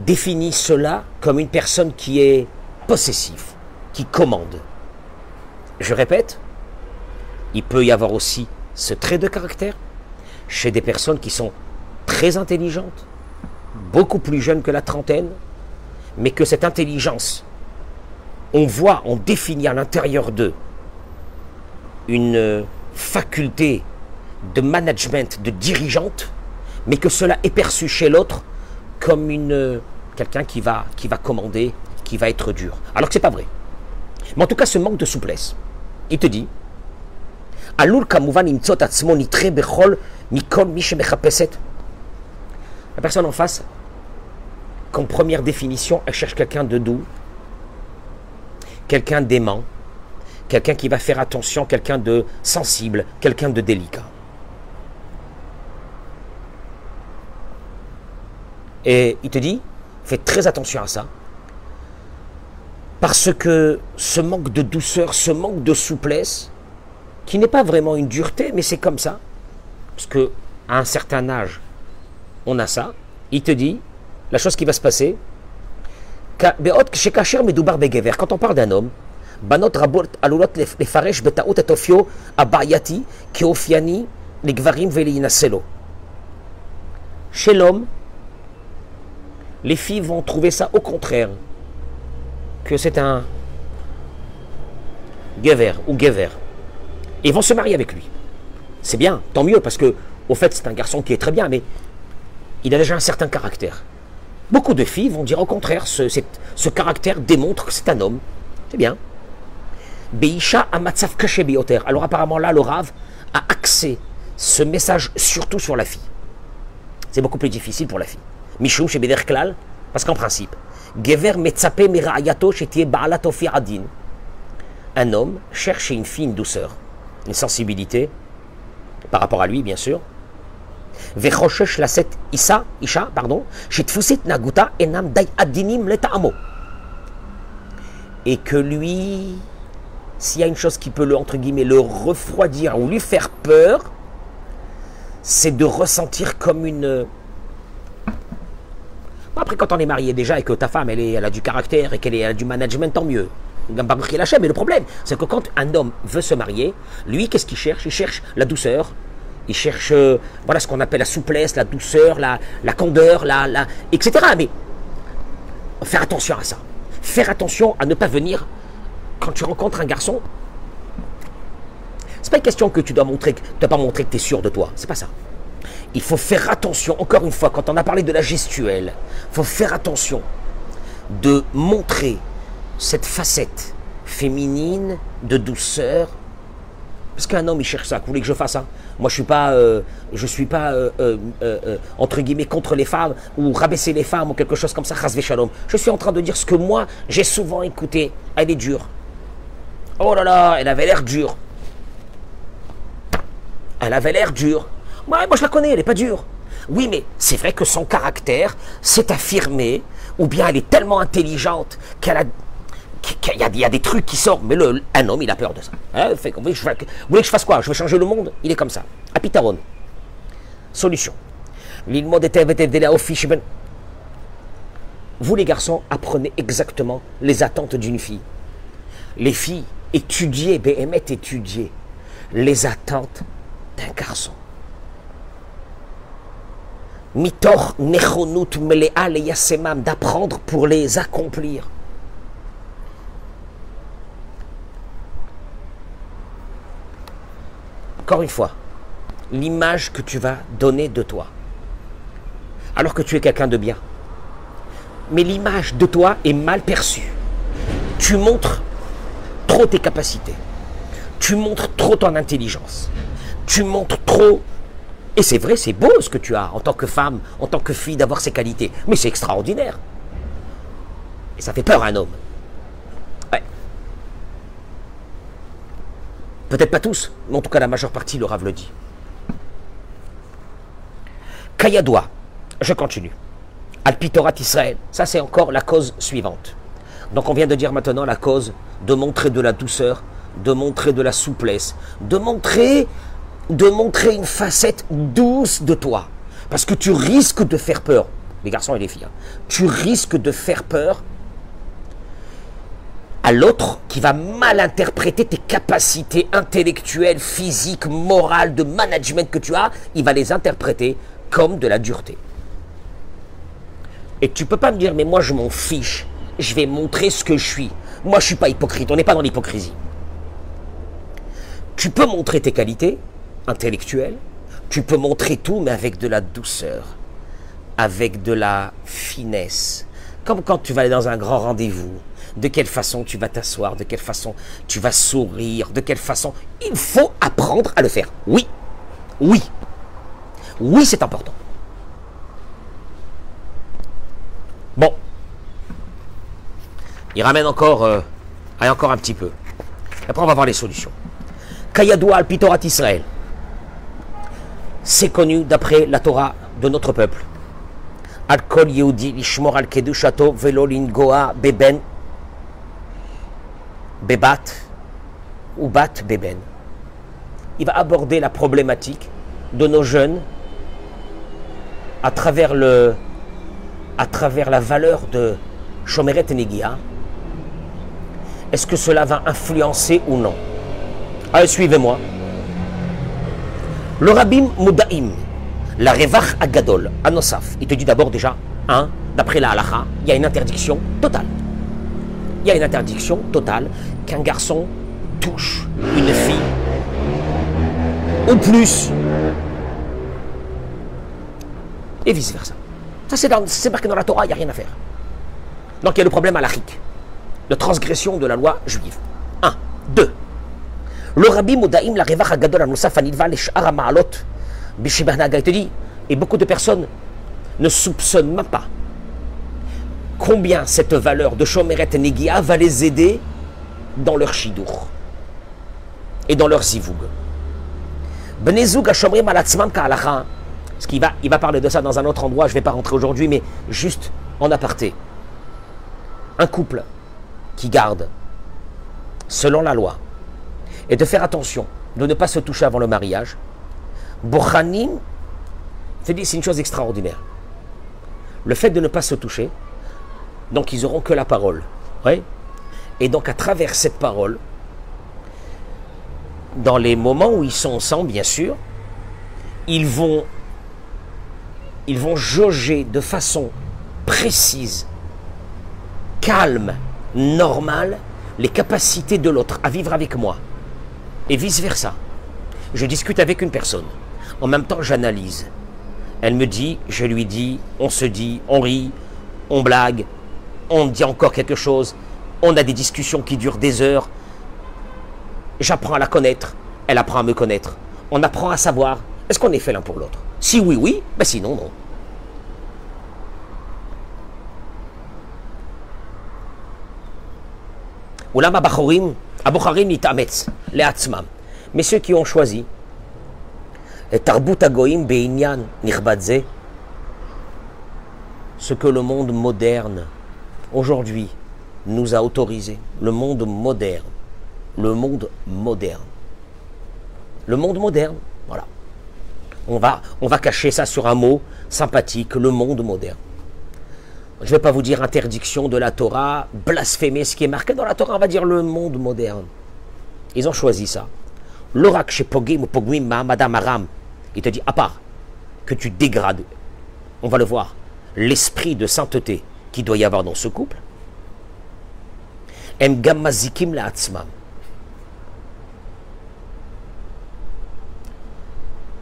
définit cela comme une personne qui est possessif, qui commande. Je répète, il peut y avoir aussi ce trait de caractère chez des personnes qui sont très intelligentes, beaucoup plus jeunes que la trentaine, mais que cette intelligence, on voit, on définit à l'intérieur d'eux une faculté de management, de dirigeante, mais que cela est perçu chez l'autre comme une quelqu'un qui va, qui va commander, qui va être dur. Alors que c'est pas vrai. Mais en tout cas, ce manque de souplesse, il te dit, la personne en face, comme première définition, elle cherche quelqu'un de doux, quelqu'un d'aimant, quelqu'un qui va faire attention, quelqu'un de sensible, quelqu'un de délicat. Et il te dit, fais très attention à ça, parce que ce manque de douceur, ce manque de souplesse, qui n'est pas vraiment une dureté, mais c'est comme ça. Parce que à un certain âge, on a ça. Il te dit, la chose qui va se passer, quand on parle d'un homme, בנות רבות עלולות לפרש בטעות את אופיו הבעייתי כאופייני לגברים ולהינשא לו. Chez l'homme, les filles vont trouver ça au contraire, que c'est un gever ou gever. Et vont se marier avec lui. C'est bien, tant mieux, parce que, au fait, c'est un garçon qui est très bien, mais il a déjà un certain caractère. Beaucoup de filles vont dire au contraire, ce, caractère démontre que c'est un homme. C'est bien. Beisha Amatsav Bioter. Alors apparemment là, le Rav a axé ce message surtout sur la fille. C'est beaucoup plus difficile pour la fille. Mishum chez Klal, parce qu'en principe, Gever Metzape Miraayato Baalatofi Adin. Un homme cherche une fille une douceur, une sensibilité, par rapport à lui, bien sûr. Letaamo. Et que lui s'il y a une chose qui peut le, entre guillemets, le refroidir ou lui faire peur, c'est de ressentir comme une... Après, quand on est marié déjà et que ta femme, elle, est, elle a du caractère et qu'elle a du management, tant mieux. Mais le problème, c'est que quand un homme veut se marier, lui, qu'est-ce qu'il cherche? Il cherche la douceur, il cherche euh, voilà ce qu'on appelle la souplesse, la douceur, la, candeur, etc. Mais faire attention à ça. Faire attention à ne pas venir quand tu rencontres un garçon, c'est pas une question que tu dois montrer, tu dois pas montrer que tu es sûr de toi. C'est pas ça. Il faut faire attention, encore une fois, quand on a parlé de la gestuelle, il faut faire attention de montrer cette facette féminine de douceur. Parce qu'un homme, il cherche ça. Vous voulez que je fasse ça Moi, je suis pas, euh, je suis pas euh, euh, entre guillemets contre les femmes ou rabaisser les femmes ou quelque chose comme ça. Je suis en train de dire ce que moi j'ai souvent écouté. Elle est dure. Oh là là, elle avait l'air dure. Elle avait l'air dure. moi je la connais, elle n'est pas dure. Oui, mais c'est vrai que son caractère s'est affirmé, ou bien elle est tellement intelligente qu'elle a qu'il y, a, des trucs qui sortent, mais un homme, il a peur de ça. Hein, vous, voulez que je, fasse quoi? Je vais changer le monde? Il est comme ça. Apitaron. Solution. Vous, les garçons, apprenez exactement les attentes d'une fille. Les filles, étudier, Béhémet étudier les attentes d'un garçon. Mitor nechonut melea le d'apprendre pour les accomplir. Encore une fois, l'image que tu vas donner de toi, alors que tu es quelqu'un de bien. Mais l'image de toi est mal perçue. Tu montres trop tes capacités. Tu montres trop ton intelligence. Tu montres trop... Et c'est vrai, c'est beau ce que tu as en tant que femme, en tant que fille, d'avoir ces qualités. Mais c'est extraordinaire. Et ça fait peur à un homme. Peut-être pas tous, mais en tout cas la majeure partie, le le dit. Kayadoua, je continue. Alpitorat Israël, ça c'est encore la cause suivante. Donc on vient de dire maintenant la cause de montrer de la douceur, de montrer de la souplesse, de montrer, de montrer une facette douce de toi. Parce que tu risques de faire peur, les garçons et les filles, hein. tu risques de faire peur à l'autre qui va mal interpréter tes capacités intellectuelles, physiques, morales, de management que tu as, il va les interpréter comme de la dureté. Et tu peux pas me dire, mais moi je m'en fiche je vais montrer ce que je suis. Moi, je suis pas hypocrite, on n'est pas dans l'hypocrisie. Tu peux montrer tes qualités intellectuelles, tu peux montrer tout, mais avec de la douceur, avec de la finesse. Comme quand tu vas aller dans un grand rendez-vous, de quelle façon tu vas t'asseoir, de quelle façon tu vas sourire, de quelle façon... Il faut apprendre à le faire. Oui, oui, oui, c'est important. Bon, il ramène encore, euh, encore un petit peu. Après, on va voir les solutions. Kayadoua al Pitorat Israël. C'est connu d'après la Torah de notre peuple. Al kol Yehudi lishmor al kedushato velo lingoa beben bebat ou bat beben. il va aborder la problématique de nos jeunes à travers, la valeur de Shomeret Negia. Est-ce que cela va influencer ou non? Suivez-moi. Le Rabbi Moudaim, la Revach Agadol, Anosaf, il te dit d'abord déjà, hein, d'après la halacha, il y a une interdiction totale. Il y a une interdiction totale qu'un garçon touche une fille ou plus et vice-versa. Ça, c'est marqué dans la Torah, il n'y a rien à faire. Donc il y a le problème halachique, de transgression de la loi juive. Un. Deux. Le rabbi Modaim, la Revach Agadol, Anosaf, Anilva, les Ma'alot, il te dit, et beaucoup de personnes ne soupçonnent même pas combien cette valeur de Shomeret Negia va les aider dans leur shidur et dans leur zivoug. Bnezoug Ashomrim Alatzmam Ka'alacha, ce qui va, il va parler de ça dans un autre endroit, je ne vais pas rentrer aujourd'hui, mais juste en aparté. Un couple qui garde, selon la loi, et de faire attention de ne pas se toucher avant le mariage, Bochanim, c'est une chose extraordinaire. Le fait de ne pas se toucher, donc ils auront que la parole. Et donc à travers cette parole, dans les moments où ils sont ensemble, bien sûr, ils vont, ils vont jauger de façon précise, calme, normale, les capacités de l'autre à vivre avec moi. Et vice-versa. Je discute avec une personne. En même temps, j'analyse. Elle me dit, je lui dis, on se dit, on rit, on blague, on dit encore quelque chose, on a des discussions qui durent des heures. J'apprends à la connaître, elle apprend à me connaître. On apprend à savoir, est-ce qu'on est fait l'un pour l'autre Si oui, oui, ben sinon, non. Mais ceux qui ont choisi ce que le monde moderne aujourd'hui nous a autorisé, le monde moderne, le monde moderne, le monde moderne, voilà. On va, cacher ça sur un mot sympathique, le monde moderne. Je ne vais pas vous dire interdiction de la Torah, blasphémer ce qui est marqué dans la Torah, on va dire le monde moderne. Ils ont choisi ça. L'orak chez Pogim ou Pogwim Mahamadam Aram, il te dit, à part que tu dégrades, on va le voir, l'esprit de sainteté qu'il doit y avoir dans ce couple, la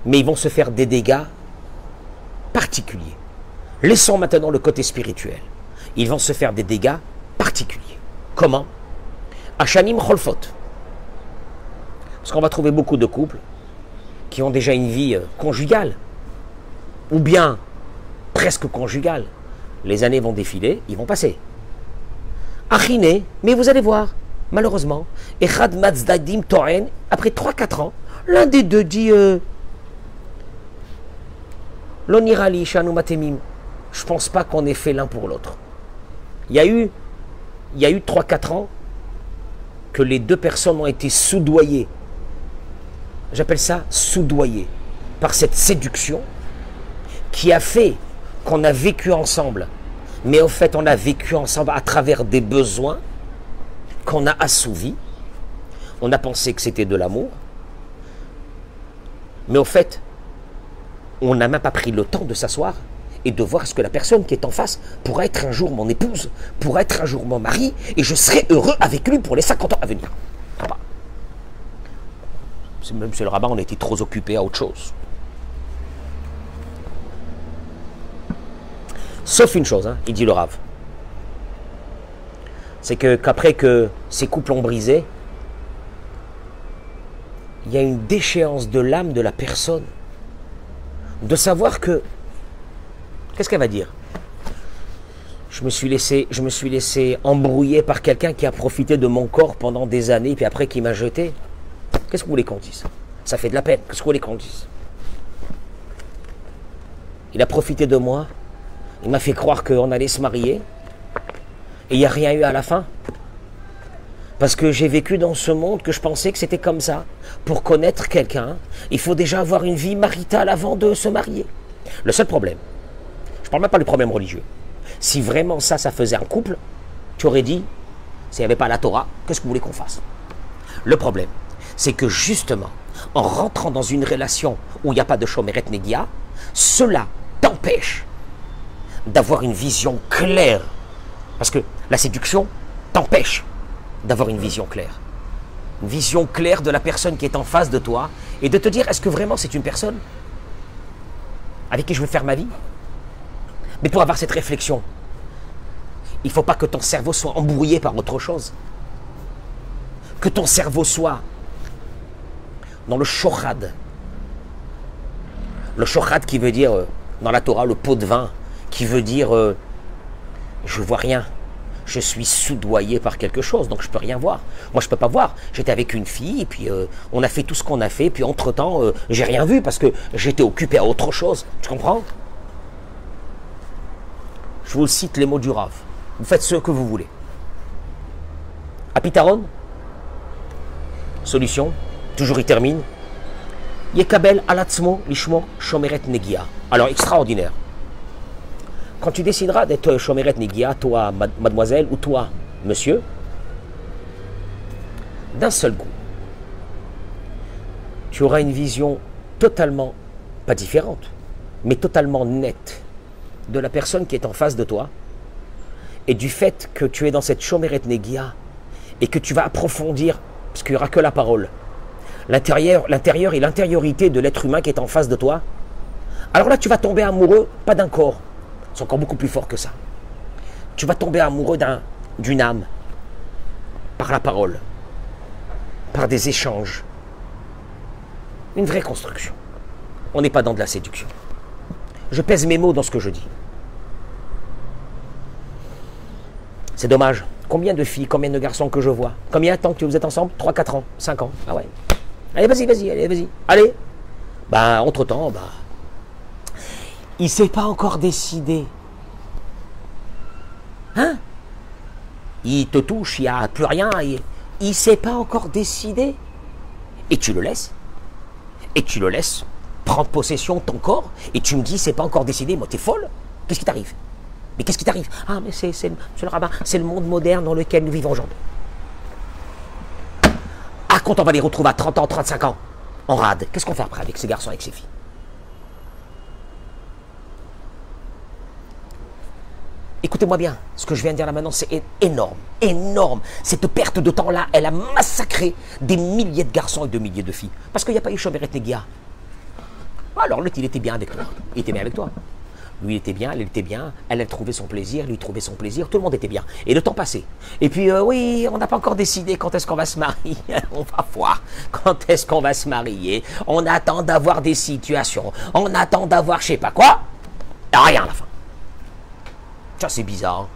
mais ils vont se faire des dégâts particuliers. Laissons maintenant le côté spirituel. Ils vont se faire des dégâts particuliers. Comment? Ashanim Cholfot. Parce qu'on va trouver beaucoup de couples qui ont déjà une vie euh, conjugale, ou bien presque conjugale. Les années vont défiler, ils vont passer. Achine, mais vous allez voir, malheureusement, Echad Matzdadim Toren, après 3-4 ans, l'un des deux dit euh, L'onirali Matemim. Je pense pas qu'on ait fait l'un pour l'autre. Il y a eu, il y a eu 3-4 ans que les deux personnes ont été soudoyées j'appelle ça soudoyer, par cette séduction qui a fait qu'on a vécu ensemble. Mais au fait, on a vécu ensemble à travers des besoins qu'on a assouvis. On a pensé que c'était de l'amour. Mais au fait, on n'a même pas pris le temps de s'asseoir et de voir ce que la personne qui est en face pourra être un jour mon épouse, pourra être un jour mon mari, et je serai heureux avec lui pour les 50 ans à venir même c'est le rabbin, on était trop occupé à autre chose. Sauf une chose, hein, il dit le Rav. C'est que qu'après que ces couples ont brisé, il y a une déchéance de l'âme de la personne. De savoir que. Qu'est-ce qu'elle va dire? Je me suis laissé, je me suis laissé embrouiller par quelqu'un qui a profité de mon corps pendant des années, puis après qui m'a jeté. Qu'est-ce que vous voulez qu'on dise? Ça fait de la peine. Qu'est-ce que vous voulez qu'on dise? Il a profité de moi. Il m'a fait croire qu'on allait se marier. Et il n'y a rien eu à la fin. Parce que j'ai vécu dans ce monde que je pensais que c'était comme ça. Pour connaître quelqu'un, il faut déjà avoir une vie maritale avant de se marier. Le seul problème, je ne parle même pas du problème religieux. Si vraiment ça, ça faisait un couple, tu aurais dit, s'il n'y avait pas la Torah, qu'est-ce que vous voulez qu'on fasse? Le problème, c'est que justement, en rentrant dans une relation où il n'y a pas de Shomeret Negia, cela t'empêche d'avoir une vision claire. Parce que la séduction t'empêche d'avoir une vision claire. Une vision claire de la personne qui est en face de toi et de te dire est-ce que vraiment c'est une personne avec qui je veux faire ma vie? Mais pour avoir cette réflexion, il ne faut pas que ton cerveau soit embrouillé par autre chose. Que ton cerveau soit dans le shochad. Le shochad qui veut dire, euh, dans la Torah, le pot de vin, qui veut dire euh, je vois rien. Je suis soudoyé par quelque chose, donc je peux rien voir. Moi, je peux pas voir. J'étais avec une fille, et puis euh, on a fait tout ce qu'on a fait, puis entre-temps, j'ai rien vu parce que j'étais occupé à autre chose. Tu comprends? Je vous cite les mots du Rav. Vous faites ce que vous voulez. Apitaron? Solution? Toujours il termine. Yekabel alatzmo lishmo shomeret negia. Alors, extraordinaire. Quand tu décideras d'être shomeret negia, toi, mademoiselle, ou toi, monsieur, d'un seul coup, tu auras une vision totalement, pas différente, mais totalement nette de la personne qui est en face de toi et du fait que tu es dans cette chomeret negia et que tu vas approfondir, parce qu'il n'y aura que la parole, l'intérieur, l'intérieur et l'intériorité de l'être humain qui est en face de toi, alors là tu vas tomber amoureux, pas d'un corps, encore beaucoup plus fort que ça. Tu vas tomber amoureux d'un, d'une âme, par la parole, par des échanges, une vraie construction. On n'est pas dans de la séduction. Je pèse mes mots dans ce que je dis. C'est dommage. Combien de filles, combien de garçons que je vois? Combien de temps que vous êtes ensemble? 3, 4 ans, 5 ans? Ah ouais. Allez, vas-y, vas-y, allez, vas-y. Allez. Ben, entre-temps, bah, il ne s'est pas encore décidé. Hein? Il te touche, il n'y a plus rien. Il ne s'est pas encore décidé. Et tu le laisses. Et tu le laisses prendre possession de ton corps. Et tu me dis, c'est pas encore décidé. Moi, t'es folle. Qu'est-ce qui t'arrive? Mais qu'est-ce qui t'arrive? Ah, mais c'est, le rabbin, c'est le monde moderne dans lequel nous vivons aujourd'hui. Ah, quand on va les retrouver à 30 ans, 35 ans, en rade, qu'est-ce qu'on fait après avec ces garçons, avec ces filles? Écoutez-moi bien, ce que je viens de dire là maintenant, c'est énorme, énorme. Cette perte de temps-là, elle a massacré des milliers de garçons et de milliers de filles. Parce qu'il n'y a pas eu Chomeret Negia. Alors l'autre, il était bien avec toi. Il était bien avec toi. Lui, il était bien, elle était bien, elle a trouvé son plaisir, lui trouvait son plaisir, tout le monde était bien. Et le temps passait. Et puis, euh, oui, on n'a pas encore décidé quand est-ce qu'on va se marier. on va voir quand est-ce qu'on va se marier. On attend d'avoir des situations. On attend d'avoir je sais pas quoi. Rien à la fin. C'est bizarre.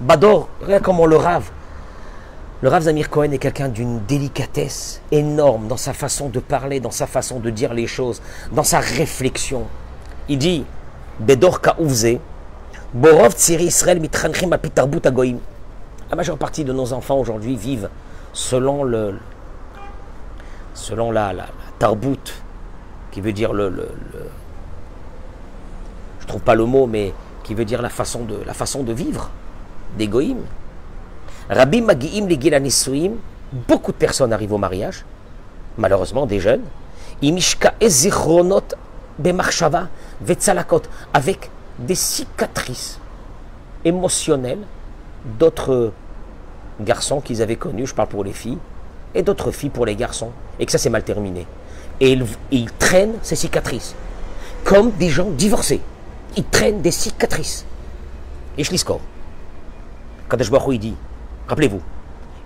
Bador, regarde comment le rave. Le Rav Zamir Cohen est quelqu'un d'une délicatesse énorme dans sa façon de parler, dans sa façon de dire les choses, dans sa réflexion. Il dit Bedor Kaouvze, Borov Tsiri Israël Mitranchim Apitarbut Agoim. La majeure partie de nos enfants aujourd'hui vivent selon le selon la, la, tarbut, qui veut dire le, le, je trouve pas le mot, mais qui veut dire la façon de, vivre des. Rabbi Magiim les beaucoup de personnes arrivent au mariage, malheureusement des jeunes. Imishka ezichronot avec des cicatrices émotionnelles d'autres garçons qu'ils avaient connus, je parle pour les filles, et d'autres filles pour les garçons, et que ça s'est mal terminé. Et ils, traînent ces cicatrices, comme des gens divorcés. Ils traînent des cicatrices. Et je lis score. Quand je il dit, rappelez-vous,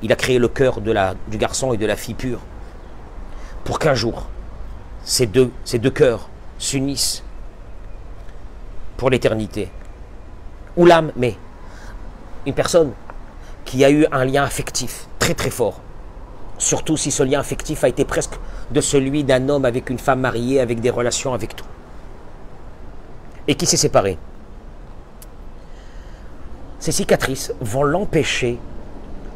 il a créé le cœur du garçon et de la fille pure pour qu'un jour, ces deux, ces deux cœurs s'unissent pour l'éternité. Ou l'âme, mais une personne qui a eu un lien affectif très très fort, surtout si ce lien affectif a été presque de celui d'un homme avec une femme mariée, avec des relations avec tout, et qui s'est séparé. Ces cicatrices vont l'empêcher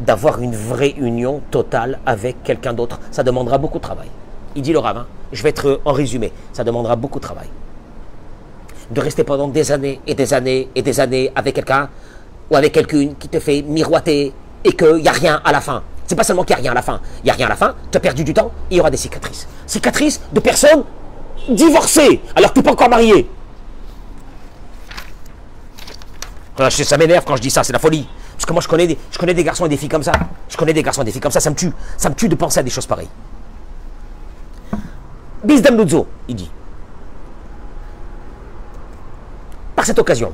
d'avoir une vraie union totale avec quelqu'un d'autre. Ça demandera beaucoup de travail. Il dit le rabbin, je vais être en résumé, ça demandera beaucoup de travail. De rester pendant des années et des années et des années avec quelqu'un ou avec quelqu'une qui te fait miroiter et qu'il n'y a rien à la fin. C'est pas seulement qu'il n'y a rien à la fin. Il n'y a rien à la fin, tu as perdu du temps, il y aura des cicatrices. Cicatrices de personnes divorcées alors que tu n'es pas encore marié. Ça m'énerve quand je dis ça, c'est la folie. Parce que moi, je connais, des, garçons et des filles comme ça. Je connais des garçons et des filles comme ça, ça me tue. Ça me tue de penser à des choses pareilles. Bizdam Ludzo, il dit. Par cette occasion,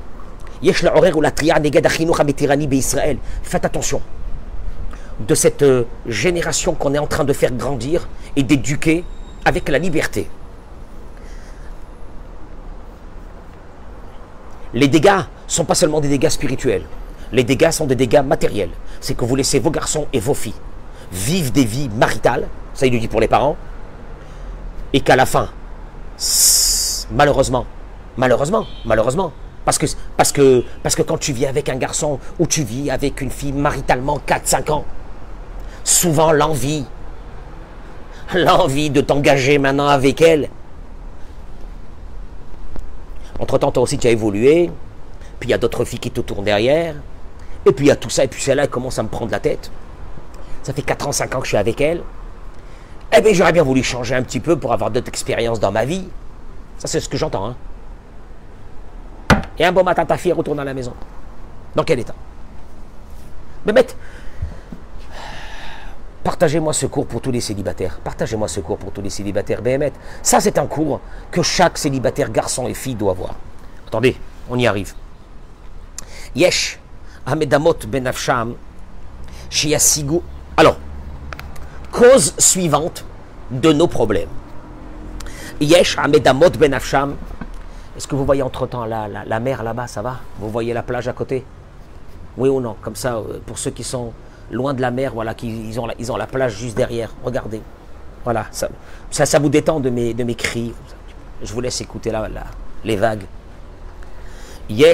Faites attention de cette euh, génération qu'on est en train de faire grandir et d'éduquer avec la liberté. Les dégâts sont pas seulement des dégâts spirituels. Les dégâts sont des dégâts matériels. C'est que vous laissez vos garçons et vos filles vivre des vies maritales, ça il lui dit pour les parents, et qu'à la fin, malheureusement, malheureusement, malheureusement, parce que, parce, que, parce que quand tu vis avec un garçon ou tu vis avec une fille maritalement 4-5 ans, souvent l'envie, l'envie de t'engager maintenant avec elle. Entre-temps, toi aussi, tu as évolué, puis il y a d'autres filles qui te tournent derrière, et puis il y a tout ça, et puis celle-là, elle commence à me prendre la tête. Ça fait 4 ans, 5 ans que je suis avec elle. Eh bien, j'aurais bien voulu changer un petit peu pour avoir d'autres expériences dans ma vie. Ça, c'est ce que j'entends. Hein. Et un bon matin, ta fille retourne à la maison. Dans quel état? Mais bête, partagez-moi ce cours pour tous les célibataires. Partagez-moi ce cours pour tous les célibataires. Béhémet, ça, c'est un cours que chaque célibataire, garçon et fille, doit avoir. Attendez, on y arrive. Yesh, Ahmedamot Ben Afsham, Shiasigu. Alors, cause suivante de nos problèmes. Yesh Amedamot Ben Afsham. Est-ce que vous voyez entre-temps la, la, mer là-bas, ça va? Vous voyez la plage à côté? Oui ou non? Comme ça, euh, pour ceux qui sont loin de la mer, voilà, qui, ils, ont la, ils ont la plage juste derrière. Regardez. Voilà, ça, ça, vous détend de mes, de mes cris. Je vous laisse écouter là, là les vagues. Il y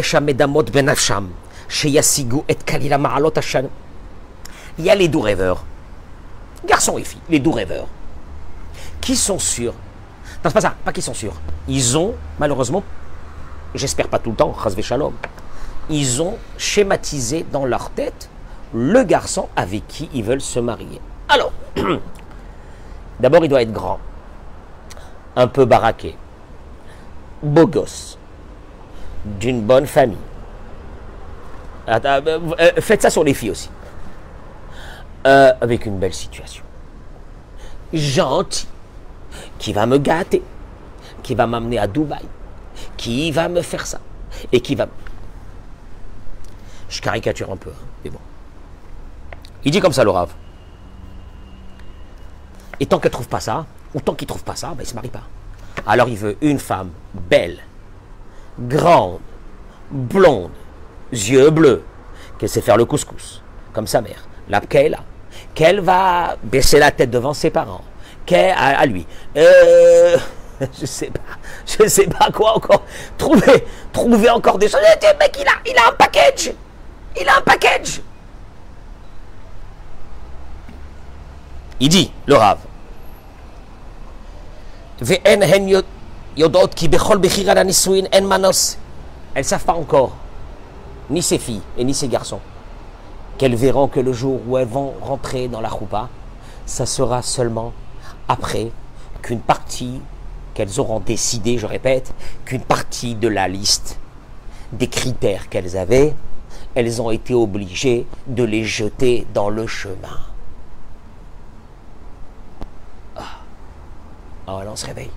a les doux rêveurs garçons et filles, les doux rêveurs, qui sont sûrs, non, c'est pas ça, pas qu'ils sont sûrs, ils ont, malheureusement, j'espère pas tout le temps, ils ont schématisé dans leur tête le garçon avec qui ils veulent se marier. Alors, d'abord, il doit être grand, un peu baraqué, beau gosse, d'une bonne famille. Euh, faites ça sur les filles aussi. Euh, avec une belle situation. Gentil, qui va me gâter, qui va m'amener à Dubaï, qui va me faire ça, et qui va... Je caricature un peu, hein. Il dit comme ça, le. Et tant qu'elle trouve pas ça, ou tant qu'il trouve pas ça, ben, il se marie pas. Alors il veut une femme belle, grande, blonde, yeux bleus, qui sait faire le couscous, comme sa mère, la là qu'elle va baisser la tête devant ses parents, qu'elle à, lui. Euh, je sais pas, je sais pas quoi encore. Trouver, trouver encore des choses. Mec, il a, il a un package. Il a un package. Il dit, le rave. Elles ne savent pas encore, ni ses filles et ni ses garçons, qu'elles verront que le jour où elles vont rentrer dans la choupa, ça sera seulement après qu'une partie qu'elles auront décidé, je répète, qu'une partie de la liste des critères qu'elles avaient, elles ont été obligées de les jeter dans le chemin. Oh, on se réveille.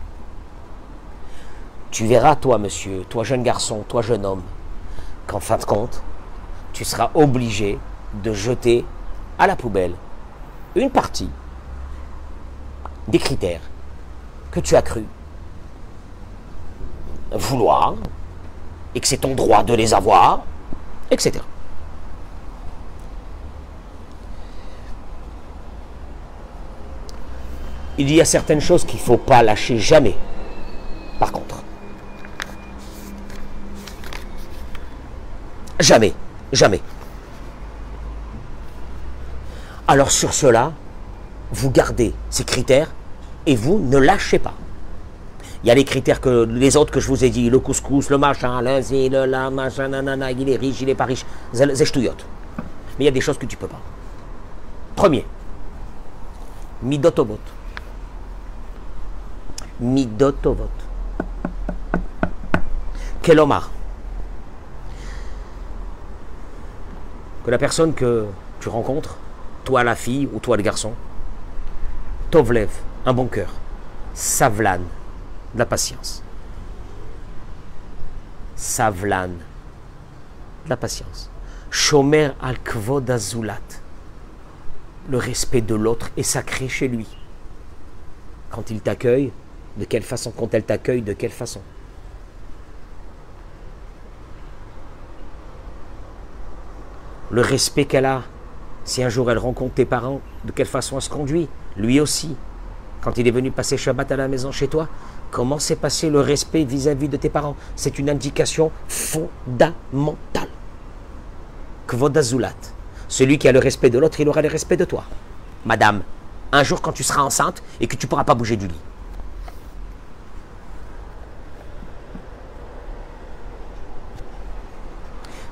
Tu verras, toi, monsieur, toi, jeune garçon, toi, jeune homme, qu'en fin de compte, tu seras obligé de jeter à la poubelle une partie des critères que tu as cru vouloir et que c'est ton droit de les avoir, etc. Il y a certaines choses qu'il ne faut pas lâcher jamais. Par contre. Jamais. Jamais. Alors sur cela, vous gardez ces critères et vous ne lâchez pas. Il y a les critères que les autres que je vous ai dit, le couscous, le machin, l'asile, le la, machin, nanana, il est riche, il est pas riche, zeshtuyot. Mais il y a des choses que tu peux pas. Premier, midotovot. Midotovot. Kelomar. Que la personne que tu rencontres, toi la fille ou toi le garçon, Tovlev, un bon cœur, Savlan, de la patience. Savlan, de la patience. Shomer al kvod azulat. Le respect de l'autre est sacré chez lui. Quand il t'accueille, de quelle façon Quand elle t'accueille, de quelle façon? Le respect qu'elle a. Si un jour elle rencontre tes parents, de quelle façon elle se conduit? Lui aussi. Quand il est venu passer Shabbat à la maison chez toi, comment s'est passé le respect vis-à-vis de tes parents? C'est une indication fondamentale. Kvodazulat. Celui qui a le respect de l'autre, il aura le respect de toi. Madame, un jour quand tu seras enceinte et que tu ne pourras pas bouger du lit.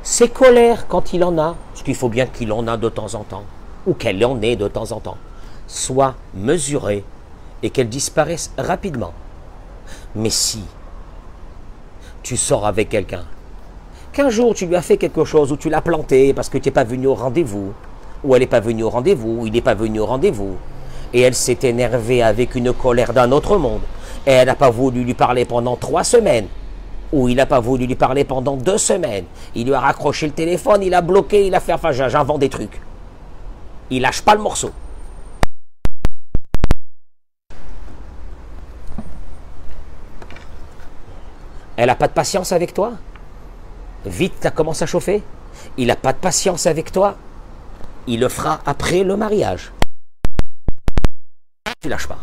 Ses colères quand il en a, ce qu'il faut bien qu'il en a de temps en temps, ou qu'elle en ait de temps en temps, soient mesurées et qu'elles disparaissent rapidement. Mais si tu sors avec quelqu'un, qu'un jour tu lui as fait quelque chose ou tu l'as planté parce que tu n'es pas venu au rendez-vous, ou elle n'est pas venue au rendez-vous, ou il n'est pas venu au rendez-vous, et elle s'est énervée avec une colère d'un autre monde, et elle n'a pas voulu lui parler pendant trois semaines, ou il n'a pas voulu lui parler pendant deux semaines, il lui a raccroché le téléphone, il a bloqué, il a fait, enfin j'invente des trucs. Il lâche pas le morceau. Elle n'a pas de patience avec toi? Vite, ça commence à chauffer? Il n'a pas de patience avec toi? Il le fera après le mariage. Tu lâches pas.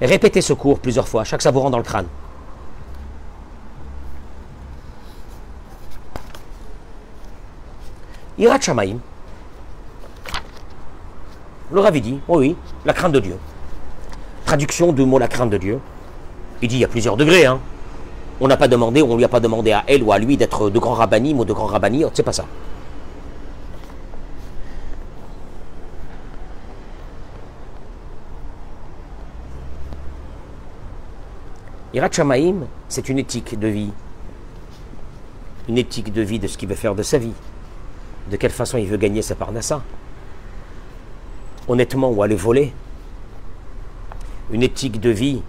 Répétez ce cours plusieurs fois, chaque vous dans le crâne. Irat. Le Ravi dit, oh oui, la crainte de Dieu. Traduction du mot la crainte de Dieu. Il dit, il y a plusieurs degrés, hein. On n'a pas demandé, on ne lui a pas demandé à elle ou à lui d'être de grand rabbinim ou de grand rabbiniotes, c'est pas ça. Irat Shamaim, c'est une éthique de vie. Une éthique de vie de ce qu'il veut faire de sa vie. De quelle façon il veut gagner sa parnassa. Honnêtement, ou aller voler? Une éthique de vie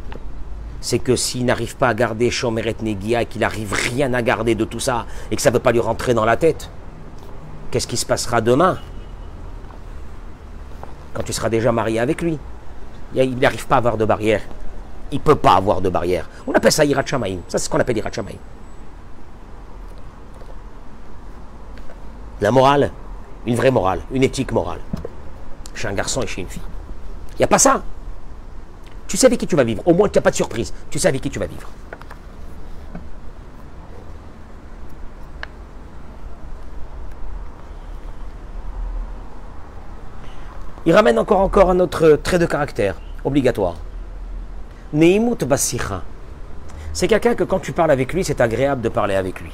c'est que s'il n'arrive pas à garder Shomeret Negia et qu'il n'arrive rien à garder de tout ça et que ça ne veut pas lui rentrer dans la tête, qu'est-ce qui se passera demain? Quand tu seras déjà marié avec lui. Il n'arrive pas à avoir de barrière. Il ne peut pas avoir de barrière. On appelle ça Irat Ça, c'est ce qu'on appelle Irat La morale, une vraie morale, une éthique morale. Chez un garçon et chez une fille. Il n'y a pas ça. Tu sais avec qui tu vas vivre. Au moins, tu n'as pas de surprise. Tu sais avec qui tu vas vivre. Il ramène encore, encore un autre trait de caractère obligatoire. Neimut basicha. C'est quelqu'un que quand tu parles avec lui, c'est agréable de parler avec lui.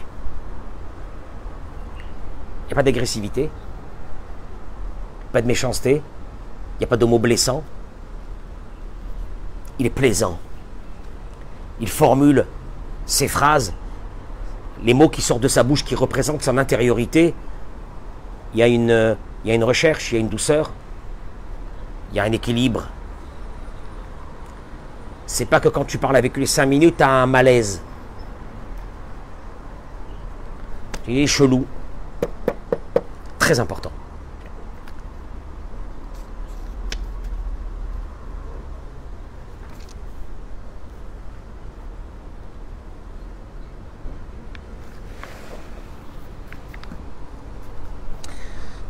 N'y a pas d'agressivité, pas de méchanceté, il n'y a pas de mots blessants, il est plaisant. Il formule ses phrases, les mots qui sortent de sa bouche qui représentent son intériorité. Il y a une, il y a une recherche, il y a une douceur, il y a un équilibre. C'est pas que quand tu parles avec lui cinq minutes, tu as un malaise. Il est chelou. Très important.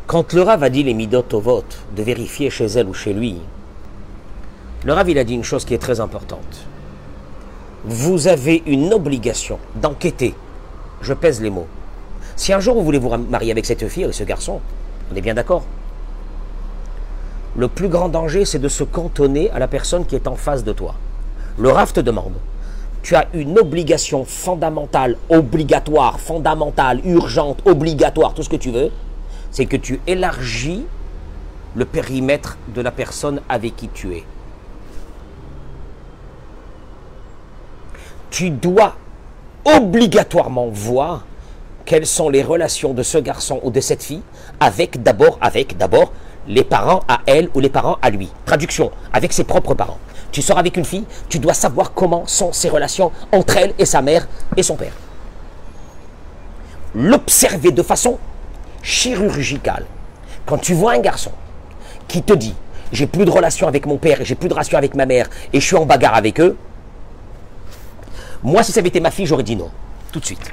Quand le Rav a dit les midot au vote, de vérifier chez elle ou chez lui, le Rav a dit une chose qui est très importante. Vous avez une obligation d'enquêter. Je pèse les mots. Si un jour vous voulez vous marier avec cette fille et ce garçon, on est bien d'accord. le plus grand danger, c'est de se cantonner à la personne qui est en face de toi. Le RAF te demande, tu as une obligation fondamentale, obligatoire, fondamentale, urgente, obligatoire, tout ce que tu veux, c'est que tu élargis le périmètre de la personne avec qui tu es. Tu dois obligatoirement voir quelles sont les relations de ce garçon ou de cette fille avec d'abord avec d'abord les parents à elle ou les parents à lui? Traduction, avec ses propres parents. Tu sors avec une fille, tu dois savoir comment sont ses relations entre elle et sa mère et son père. L'observer de façon chirurgicale. Quand tu vois un garçon qui te dit j'ai plus de relation avec mon père et j'ai plus de relation avec ma mère et je suis en bagarre avec eux, moi si ça avait été ma fille, j'aurais dit non, tout de suite.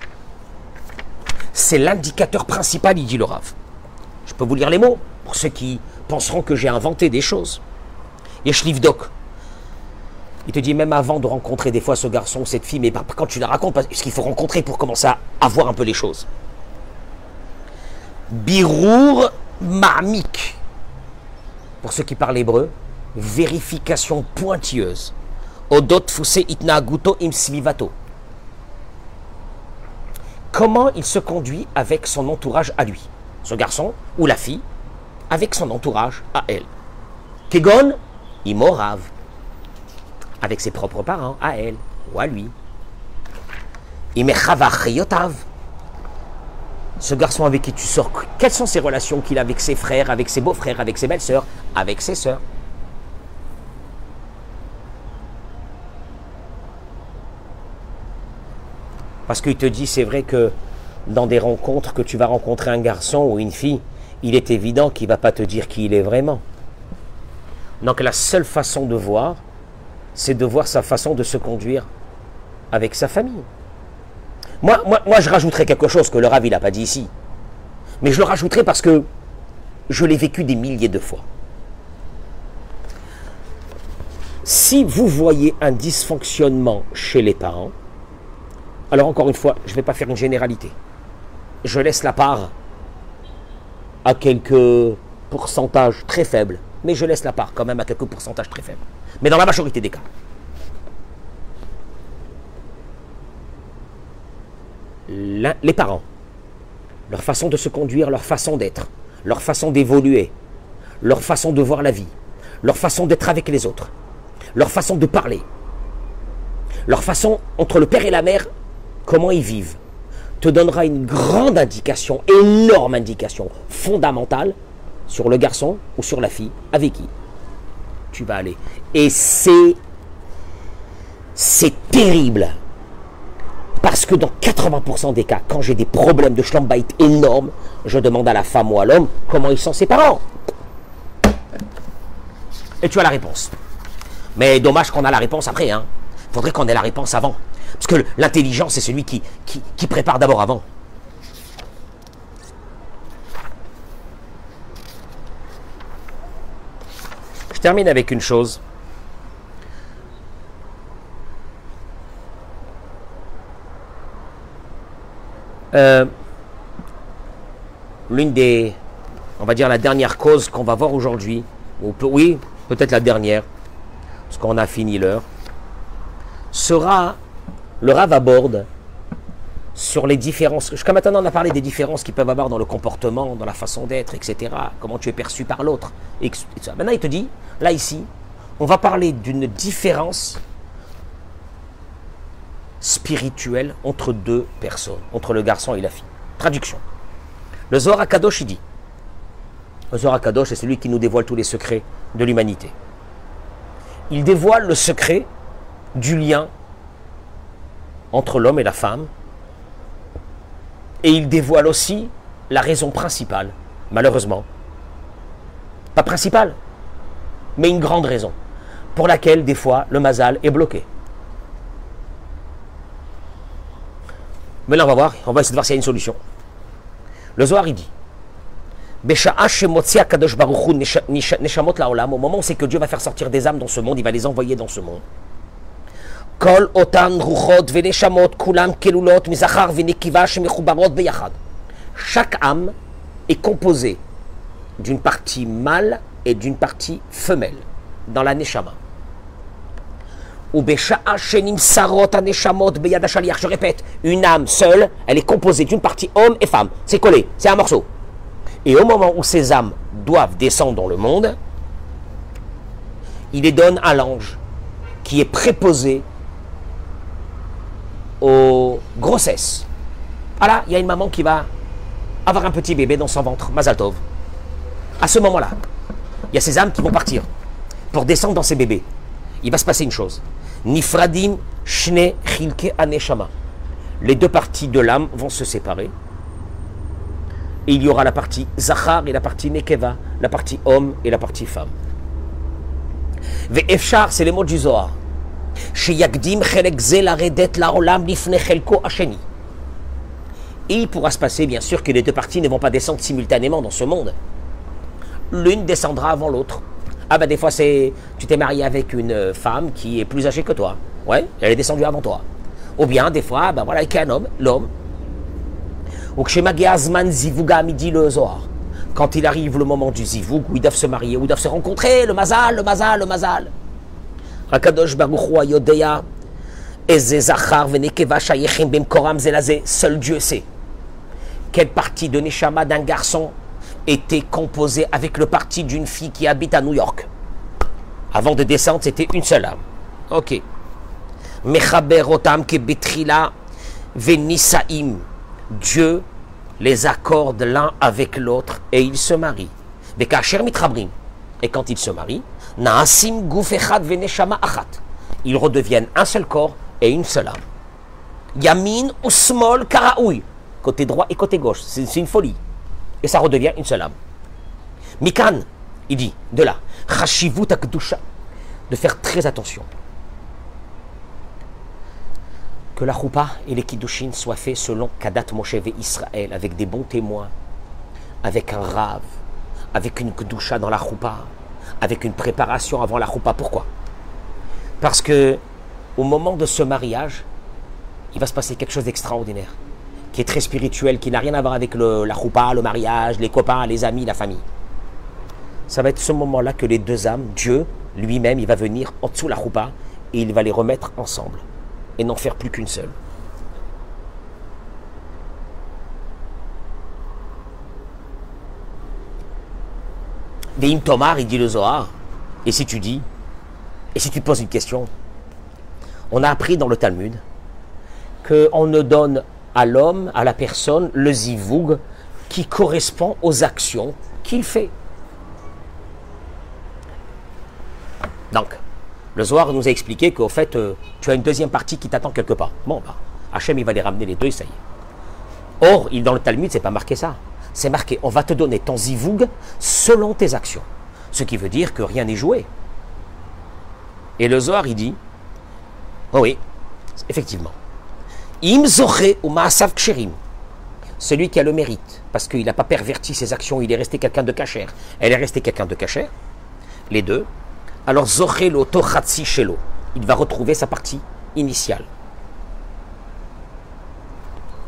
C'est l'indicateur principal, il dit le Rav. Je peux vous lire les mots pour ceux qui penseront que j'ai inventé des choses. Yeshlivdok. Il te dit même avant de rencontrer des fois ce garçon ou cette fille, mais quand tu la racontes, parce qu'il faut rencontrer pour commencer à voir un peu les choses. Birour marmik. Pour ceux qui parlent hébreu, vérification pointilleuse. Odot fuse itnaaguto im svivato. Comment il se conduit avec son entourage à lui, ce garçon ou la fille, avec son entourage à elle. Kegon, imorav, avec ses propres parents à elle ou à lui. Imechavachiyotav, ce garçon avec qui tu sors, quelles sont ses relations qu'il a avec ses frères, avec ses beaux-frères, avec ses belles-sœurs, avec ses sœurs? Parce qu'il te dit, c'est vrai que dans des rencontres que tu vas rencontrer un garçon ou une fille, il est évident qu'il ne va pas te dire qui il est vraiment. Donc la seule façon de voir, c'est de voir sa façon de se conduire avec sa famille. Moi, je rajouterais quelque chose que le Rav, n'a pas dit ici. Mais je le rajouterai parce que je l'ai vécu des milliers de fois. Si vous voyez un dysfonctionnement chez les parents, alors encore une fois, je ne vais pas faire une généralité. Je laisse la part à quelques pourcentages très faibles, mais je laisse la part quand même à quelques pourcentages très faibles. Mais dans la majorité des cas, les parents, leur façon de se conduire, leur façon d'être, leur façon d'évoluer, leur façon de voir la vie, leur façon d'être avec les autres, leur façon de parler, leur façon entre le père et la mère, comment ils vivent, te donnera une grande indication, énorme indication, fondamentale sur le garçon ou sur la fille avec qui tu vas aller. Et c'est c'est terrible parce que dans 80% des cas, quand j'ai des problèmes de schlammbait énormes, je demande à la femme ou à l'homme comment ils sont ses parents. Et tu as la réponse. Mais dommage qu'on a la réponse après. Hein. faudrait qu'on ait la réponse avant. Parce que l'intelligence, c'est celui qui prépare d'abord avant. Je termine avec une chose. Euh, l'une des, on va dire la dernière cause qu'on va voir aujourd'hui, ou oui, peut-être la dernière, parce qu'on a fini l'heure, sera le Rav aborde sur les différences. Jusqu'à maintenant, on a parlé des différences qui peuvent avoir dans le comportement, dans la façon d'être, etc. Comment tu es perçu par l'autre. Maintenant, il te dit, là, ici, on va parler d'une différence spirituelle entre deux personnes, entre le garçon et la fille. Traduction. Le Zohar Kadosh, il dit Le Zohar celui qui nous dévoile tous les secrets de l'humanité. Il dévoile le secret du lien entre l'homme et la femme. Et il dévoile aussi la raison principale, malheureusement. Pas principale, mais une grande raison, pour laquelle des fois le mazal est bloqué. Mais là, on va voir, on va essayer de voir s'il y a une solution. Le Zohar, il dit au moment où c'est que Dieu va faire sortir des âmes dans ce monde, il va les envoyer dans ce monde. Chaque âme est composée d'une partie mâle et d'une partie femelle dans la. Je répète, une âme seule, elle est composée d'une partie homme et femme. C'est collé, c'est un morceau. Et au moment où ces âmes doivent descendre dans le monde, il les donne à l'ange qui est préposé aux grossesses. Voilà, il y a une maman qui va avoir un petit bébé dans son ventre, Mazaltov. À ce moment-là, il y a ces âmes qui vont partir pour descendre dans ces bébés. Il va se passer une chose. Nifradim Shne Chilke Aneshama. Les deux parties de l'âme vont se séparer. Et il y aura la partie Zachar et la partie Nekeva, la partie homme et la partie femme. Ve'efshar, c'est les mots du Zohar. Sheyagdim Chelek Zelaredet Laolam Lifne Chelko Asheni. Et il pourra se passer, bien sûr, que les deux parties ne vont pas descendre simultanément dans ce monde. L'une descendra avant l'autre. Ah ben des fois c'est, tu t'es marié avec une femme qui est plus âgée que toi. Ouais, elle est descendue avant toi. Ou bien des fois, ben voilà, avec un homme, l'homme. Ou Zivuga midi le Zohar. Quand il arrive le moment du Zivug, où ils doivent se marier, où ils doivent se rencontrer, le mazal, le mazal, le mazal. Seul Dieu sait. Quelle partie de Neshama d'un garçon était composé avec le parti d'une fille qui habite à New York. Avant de descendre, c'était une seule âme. Ok. Otam. Dieu les accorde l'un avec l'autre et ils se marient. Bekacher mitrabrim. Et quand ils se marient, naasim gufechad veneshama achat. Ils redeviennent un seul corps et une seule âme. Yamin ou small karaoui. Côté droit et côté gauche. C'est une folie et ça redevient une seule âme. Mikan, il dit, de là, de faire très attention. Que la choupa et les kiddushin soient faits selon Kadat Moshe Israël, avec des bons témoins, avec un rave, avec une kdusha dans la choupa, avec une préparation avant la choupa. Pourquoi? Parce que au moment de ce mariage, il va se passer quelque chose d'extraordinaire qui est très spirituel, qui n'a rien à voir avec la choupa, le mariage, les copains, les amis, la famille. Ça va être ce moment-là que les deux âmes, Dieu lui-même, il va venir en dessous de la choupa et il va les remettre ensemble et n'en faire plus qu'une seule. Veim Tomar, il dit le Zohar, et si tu dis, et si tu poses une question, on a appris dans le Talmud qu'on ne donne à l'homme, à la personne, le zivug qui correspond aux actions qu'il fait. Donc, le Zohar nous a expliqué qu'au fait, euh, tu as une deuxième partie qui t'attend quelque part. Bon, bah, Hachem, il va les ramener les deux, ça y est. Or, dans le Talmud, c'est pas marqué ça. C'est marqué, on va te donner ton zivug selon tes actions. Ce qui veut dire que rien n'est joué. Et le Zohar, il dit, oh oui, effectivement, Im ou Maasav Ksherim. Celui qui a le mérite, parce qu'il n'a pas perverti ses actions, il est resté quelqu'un de cacher. Elle est restée quelqu'un de cacher. Les deux. Alors Zochelo Tochatsi Shelo. Il va retrouver sa partie initiale.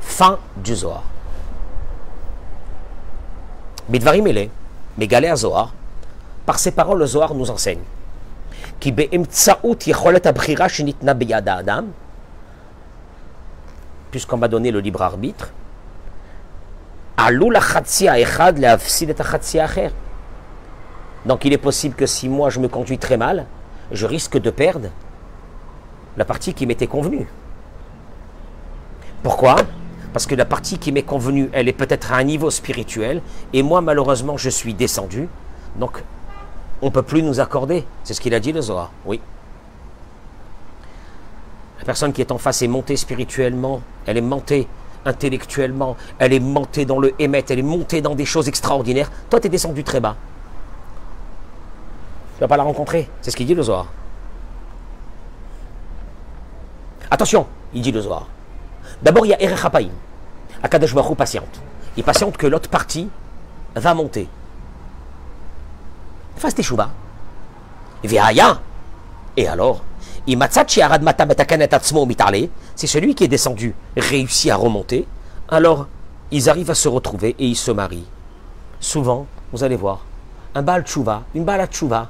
Fin du Zohar. Bidvarim Ele, Megalé Zohar, par ses paroles, le Zohar nous enseigne. Qui puisqu'on m'a donné le libre arbitre, donc il est possible que si moi je me conduis très mal, je risque de perdre la partie qui m'était convenue. Pourquoi? Parce que la partie qui m'est convenue, elle est peut-être à un niveau spirituel, et moi malheureusement je suis descendu, donc on ne peut plus nous accorder. C'est ce qu'il a dit le Zohar, oui. La personne qui est en face est montée spirituellement, elle est montée intellectuellement, elle est montée dans le émet, elle est montée dans des choses extraordinaires. Toi, tu es descendu très bas. Tu ne vas pas la rencontrer. C'est ce qu'il dit le Zohar. Attention, il dit le Zohar. D'abord, il y a Erech Hapaim. Akadosh Baruch patiente. Il patiente que l'autre partie va monter. Fasse tes choubas. Et alors si celui qui est descendu réussit à remonter, alors ils arrivent à se retrouver et ils se marient. Souvent, vous allez voir, un Baal Tchouva, une Baal Tchouva,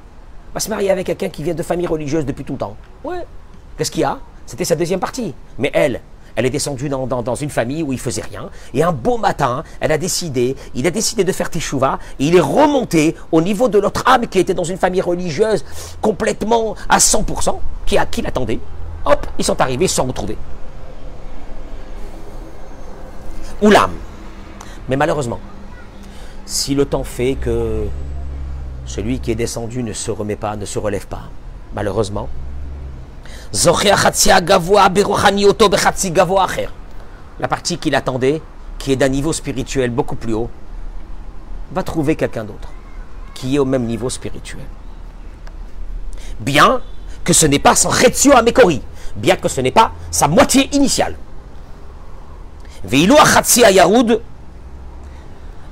va se marier avec quelqu'un qui vient de famille religieuse depuis tout le temps. Ouais. Qu'est-ce qu'il y a? C'était sa deuxième partie. Mais elle, elle est descendue dans, une famille où il faisait rien. Et un beau matin, elle a décidé, il a décidé de faire teshuva. Et il est remonté au niveau de l'autre âme qui était dans une famille religieuse complètement à 100%, qui, a, qui l'attendait. Hop, ils sont arrivés, sont retrouvés. Ou l'âme. Mais malheureusement, si le temps fait que celui qui est descendu ne se remet pas, ne se relève pas, malheureusement, la partie qu'il attendait, qui est d'un niveau spirituel beaucoup plus haut, va trouver quelqu'un d'autre qui est au même niveau spirituel. Bien que ce n'est pas son Retsio Amekori, bien que ce n'est pas sa moitié initiale.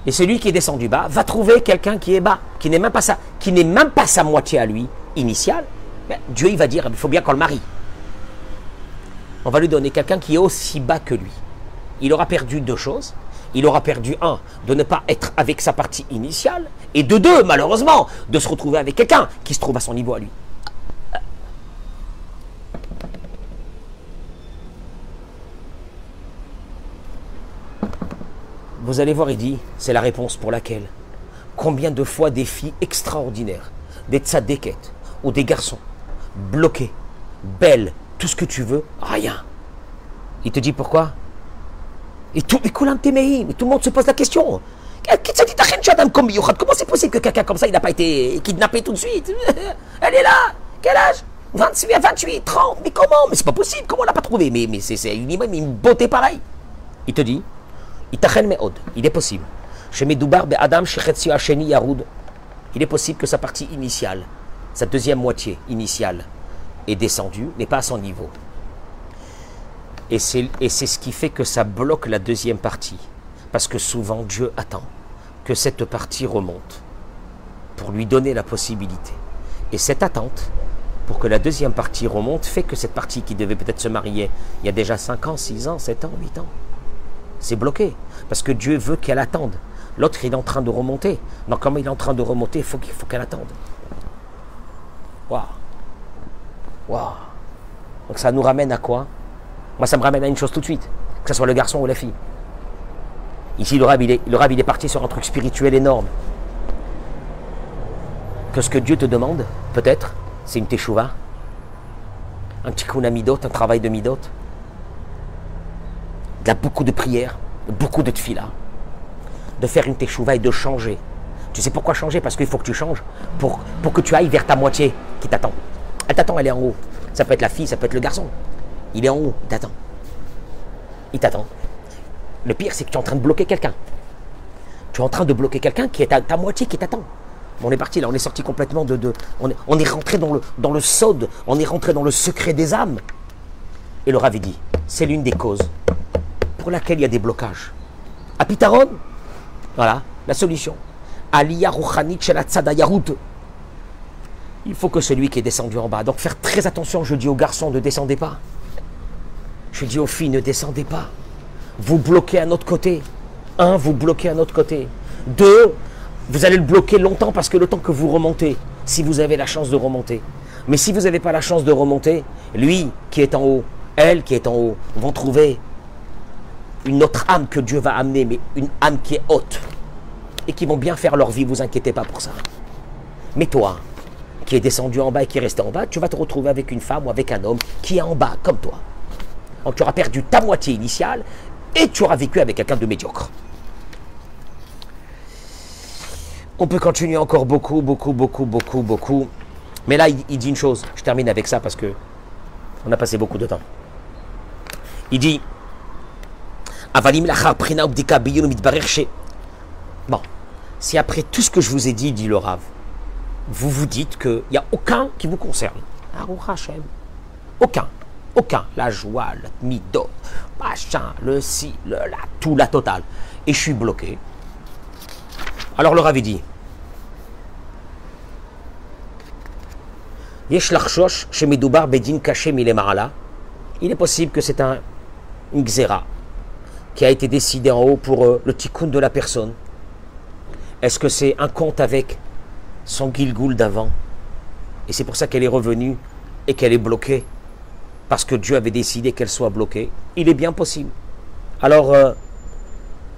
Et celui qui est descendu bas va trouver quelqu'un qui est bas, qui n'est pas sa, qui n'est même pas sa moitié à lui initiale. Dieu il va dire il faut bien qu'on le marie. On va lui donner quelqu'un qui est aussi bas que lui. Il aura perdu deux choses. Il aura perdu un, de ne pas être avec sa partie initiale, et de deux, malheureusement, de se retrouver avec quelqu'un qui se trouve à son niveau à lui. Vous allez voir, il c'est la réponse pour laquelle. Combien de fois des filles extraordinaires, des tzadékettes ou des garçons, bloqués, belles, tout ce que tu veux, rien. Il te dit pourquoi? Et tout, tout le monde se pose la question. Comment c'est possible que quelqu'un comme ça, il n'a pas été kidnappé tout de suite? Elle est là. Quel âge? 28, 28, 30, mais comment? Mais c'est pas possible, comment on l'a pas trouvé? Mais, mais c'est une, une beauté pareille. Il te dit il est possible. Adam Il est possible que sa partie initiale, sa deuxième moitié initiale, est descendue, mais pas à son niveau. Et c'est ce qui fait que ça bloque la deuxième partie. Parce que souvent Dieu attend que cette partie remonte pour lui donner la possibilité. Et cette attente, pour que la deuxième partie remonte, fait que cette partie qui devait peut-être se marier il y a déjà 5 ans, 6 ans, 7 ans, 8 ans, c'est bloqué. Parce que Dieu veut qu'elle attende. L'autre, il est en train de remonter. Donc, comme il est en train de remonter, il faut qu'elle attende. Waouh. Waouh. Donc, ça nous ramène à quoi? Moi, ça me ramène à une chose tout de suite. Que ce soit le garçon ou la fille. Ici, le rab, il est, le est parti sur un truc spirituel énorme. Que ce que Dieu te demande, peut-être, c'est une teshuva, un tikkun midot, un travail de midot, il y a beaucoup de prières, beaucoup de tefila, de faire une teshuva et de changer. Tu sais pourquoi changer? Parce qu'il faut que tu changes pour, pour que tu ailles vers ta moitié qui t'attend. Elle t'attend, elle est en haut. Ça peut être la fille, ça peut être le garçon. Il est en haut, il t'attend. Il t'attend. Le pire, c'est que tu es en train de bloquer quelqu'un. Tu es en train de bloquer quelqu'un qui est à ta moitié qui t'attend. On est parti là, on est sorti complètement de. de on, est, rentré dans le, dans le sod, on est rentré dans le secret des âmes. Et le Rav dit c'est l'une des causes pour laquelle il y a des blocages. À Pitaron, voilà la solution. Aliyah chez la Il faut que celui qui est descendu en bas. Donc faire très attention, je dis aux garçons, ne descendez pas. Je dis aux filles, ne descendez pas. Vous bloquez à notre côté. Un, vous bloquez à notre côté. Deux, vous allez le bloquer longtemps parce que le temps que vous remontez, si vous avez la chance de remonter. Mais si vous n'avez pas la chance de remonter, lui qui est en haut, elle qui est en haut, vont trouver une autre âme que Dieu va amener, mais une âme qui est haute, et qui vont bien faire leur vie, vous inquiétez pas pour ça. Mais toi, qui es descendu en bas et qui est resté en bas, tu vas te retrouver avec une femme ou avec un homme qui est en bas, comme toi. Donc tu auras perdu ta moitié initiale et tu auras vécu avec quelqu'un de médiocre. On peut continuer encore beaucoup, beaucoup, beaucoup, beaucoup, beaucoup. Mais là, il dit une chose. Je termine avec ça parce que on a passé beaucoup de temps. Il dit Bon, si après tout ce que je vous ai dit, dit le Rav, vous vous dites qu'il n'y a aucun qui vous concerne. Aucun. Aucun. La joie, le midot, machin, le si, le la, tout, la totale. Et je suis bloqué. Alors le Rav dit il est possible que c'est un, une xéra, qui a été décidé en haut pour euh, le tikkun de la personne Est-ce que c'est un compte avec son Gilgoul d'avant. Et c'est pour ça qu'elle est revenue et qu'elle est bloquée. Parce que Dieu avait décidé qu'elle soit bloquée. Il est bien possible. Alors, euh,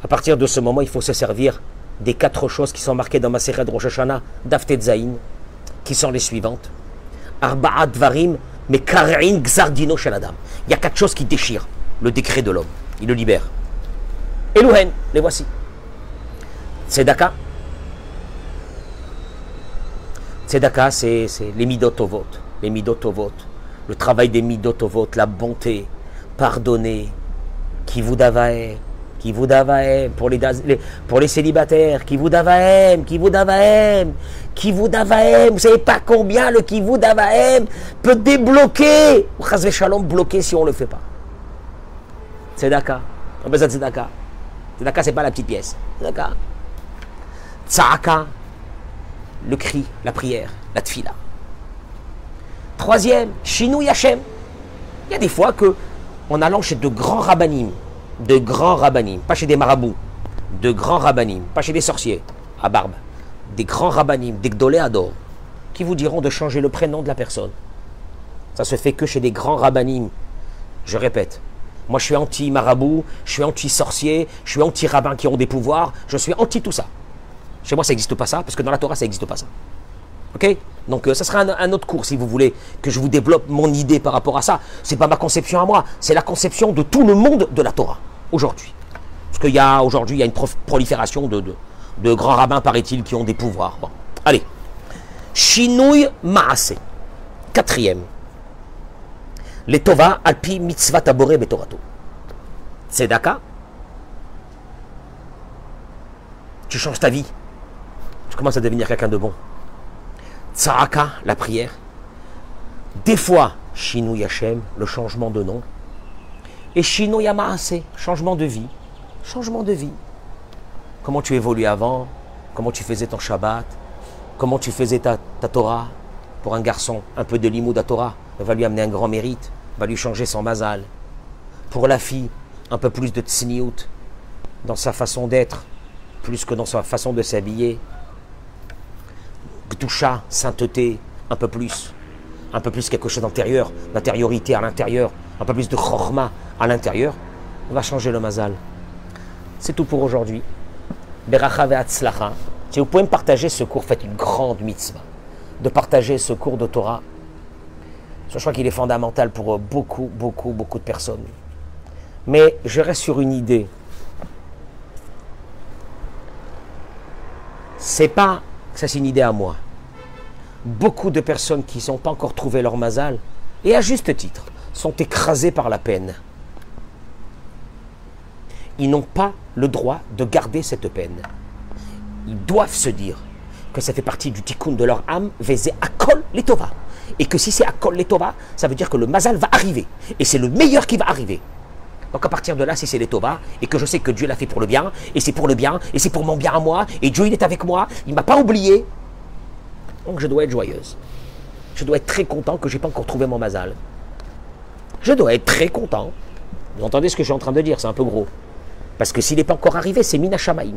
à partir de ce moment, il faut se servir des quatre choses qui sont marquées dans ma série de Rosh Hashanah, Zain, qui sont les suivantes. Arba'at Varim, mais Karin Gzardino Shaladam. Il y a quatre choses qui déchirent le décret de l'homme. Il le libère. Elouhen, les voici. Tzedaka. Tzedaka, c'est les midotovot. Les midotovot. Le travail des midotovot, la bonté, pardonner, qui vous davae, qui pour les, célibataires, qui vous davaem, qui vous davaem, qui vous davaem. Vous savez pas combien le qui vous davaem peut débloquer. Ou shalom bloquer si on le fait pas. Tzedaka. On besoin de tzedaka. Tzedaka, c'est pas la petite pièce. Tzedaka. Tzaka, le cri, la prière, la tfila. Troisième, Shinou Yachem. Il y a des fois que, en allant chez de grands rabbinim, de grands rabbinim, pas chez des marabouts, de grands rabbinim, pas chez des sorciers à barbe, des grands rabbinim, des gdoléadors, qui vous diront de changer le prénom de la personne. Ça se fait que chez des grands rabbinim. Je répète, moi je suis anti-marabout, je suis anti-sorcier, je suis anti-rabbin qui ont des pouvoirs, je suis anti tout ça. Chez moi, ça n'existe pas ça, parce que dans la Torah, ça n'existe pas ça. Ok? Donc, euh, ça sera un, autre cours, si vous voulez, que je vous développe mon idée par rapport à ça. C'est pas ma conception à moi, c'est la conception de tout le monde de la Torah, aujourd'hui. Parce qu'il y a, aujourd'hui, il y a une prolifération de, de, grands rabbins, paraît-il, qui ont des pouvoirs. Bon, allez. Shinouy Maase. Quatrième. Les Tova, Alpi, Mitzvah, Tabore, Betorato. Tzedaka. Tu changes ta vie tu commences à devenir quelqu'un de bon. Tsaraka, la prière. Des fois, Shinu Yachem, le changement de nom. Et Shinu Yamaase, changement de vie. Changement de vie. Comment tu évoluais avant? Comment tu faisais ton Shabbat? Comment tu faisais ta, Torah? Pour un garçon, un peu de limoud à Torah va lui amener un grand mérite, va lui changer son mazal. Pour la fille, un peu plus de tsniout dans sa façon d'être, plus que dans sa façon de s'habiller, toucha, sainteté, un peu plus. Un peu plus quelque chose d'intérieur, d'intériorité à l'intérieur, un peu plus de chorma à l'intérieur, on va changer le mazal. C'est tout pour aujourd'hui. Beracha ve'atzlacha. Si vous pouvez me partager ce cours, faites une grande mitzvah de partager ce cours de Torah. Je crois qu'il est fondamental pour beaucoup, beaucoup, beaucoup de personnes. Mais je reste sur une idée. C'est pas ça, c'est une idée à moi. Beaucoup de personnes qui n'ont pas encore trouvé leur mazal, et à juste titre, sont écrasées par la peine. Ils n'ont pas le droit de garder cette peine. Ils doivent se dire que ça fait partie du tikkun de leur âme, à akol letova. Et que si c'est akol letova, ça veut dire que le mazal va arriver. Et c'est le meilleur qui va arriver. Donc à partir de là, si c'est les et que je sais que Dieu l'a fait pour le bien, et c'est pour le bien, et c'est pour mon bien à moi, et Dieu il est avec moi, il ne m'a pas oublié, donc je dois être joyeuse. Je dois être très content que je n'ai pas encore trouvé mon mazal. Je dois être très content. Vous entendez ce que je suis en train de dire, c'est un peu gros. Parce que s'il n'est pas encore arrivé, c'est Mina Shamaim.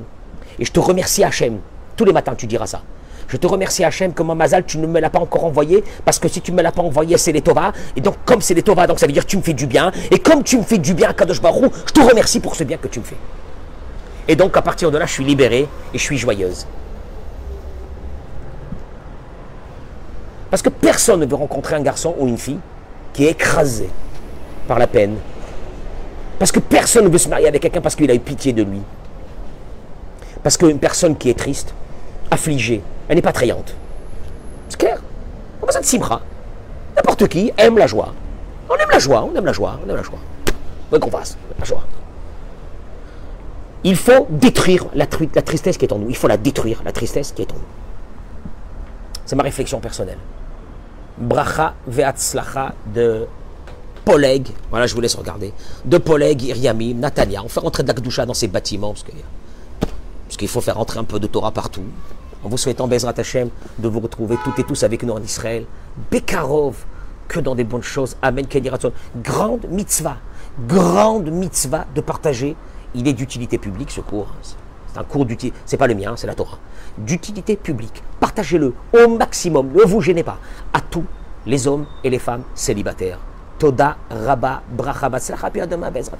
Et je te remercie Hachem. Tous les matins, tu diras ça. Je te remercie Hachem que mon mazal, tu ne me l'as pas encore envoyé, parce que si tu ne me l'as pas envoyé, c'est les Tova. Et donc, comme c'est les Tova, donc ça veut dire que tu me fais du bien. Et comme tu me fais du bien, Kadosh Barou, je te remercie pour ce bien que tu me fais. Et donc, à partir de là, je suis libéré et je suis joyeuse. Parce que personne ne veut rencontrer un garçon ou une fille qui est écrasé par la peine. Parce que personne ne veut se marier avec quelqu'un parce qu'il a eu pitié de lui. Parce qu'une personne qui est triste, affligée, elle n'est pas attrayante. C'est clair On besoin de simra. N'importe qui aime la joie. On aime la joie, on aime la joie, on aime la joie. Quoi qu'on fasse, la joie. Il faut détruire la tristesse qui est en nous. Il faut la détruire, la tristesse qui est en nous. C'est ma réflexion personnelle. Bracha ve'atzlacha de Poleg, voilà, je vous laisse regarder, de Poleg, Iriamim, Natania. On fait rentrer de dans ces bâtiments, parce qu'il faut faire rentrer un peu de Torah partout en vous souhaitant Bezrat Hashem de vous retrouver toutes et tous avec nous en Israël. Bekarov, que dans des bonnes choses. Amen, Keniraton. Grande mitzvah, grande mitzvah de partager. Il est d'utilité publique ce cours. Un cours d'utilité, c'est pas le mien, c'est la Torah. D'utilité publique. Partagez-le au maximum, ne vous gênez pas. À tous les hommes et les femmes célibataires. Toda, Rabba, Bracha, Bezrat.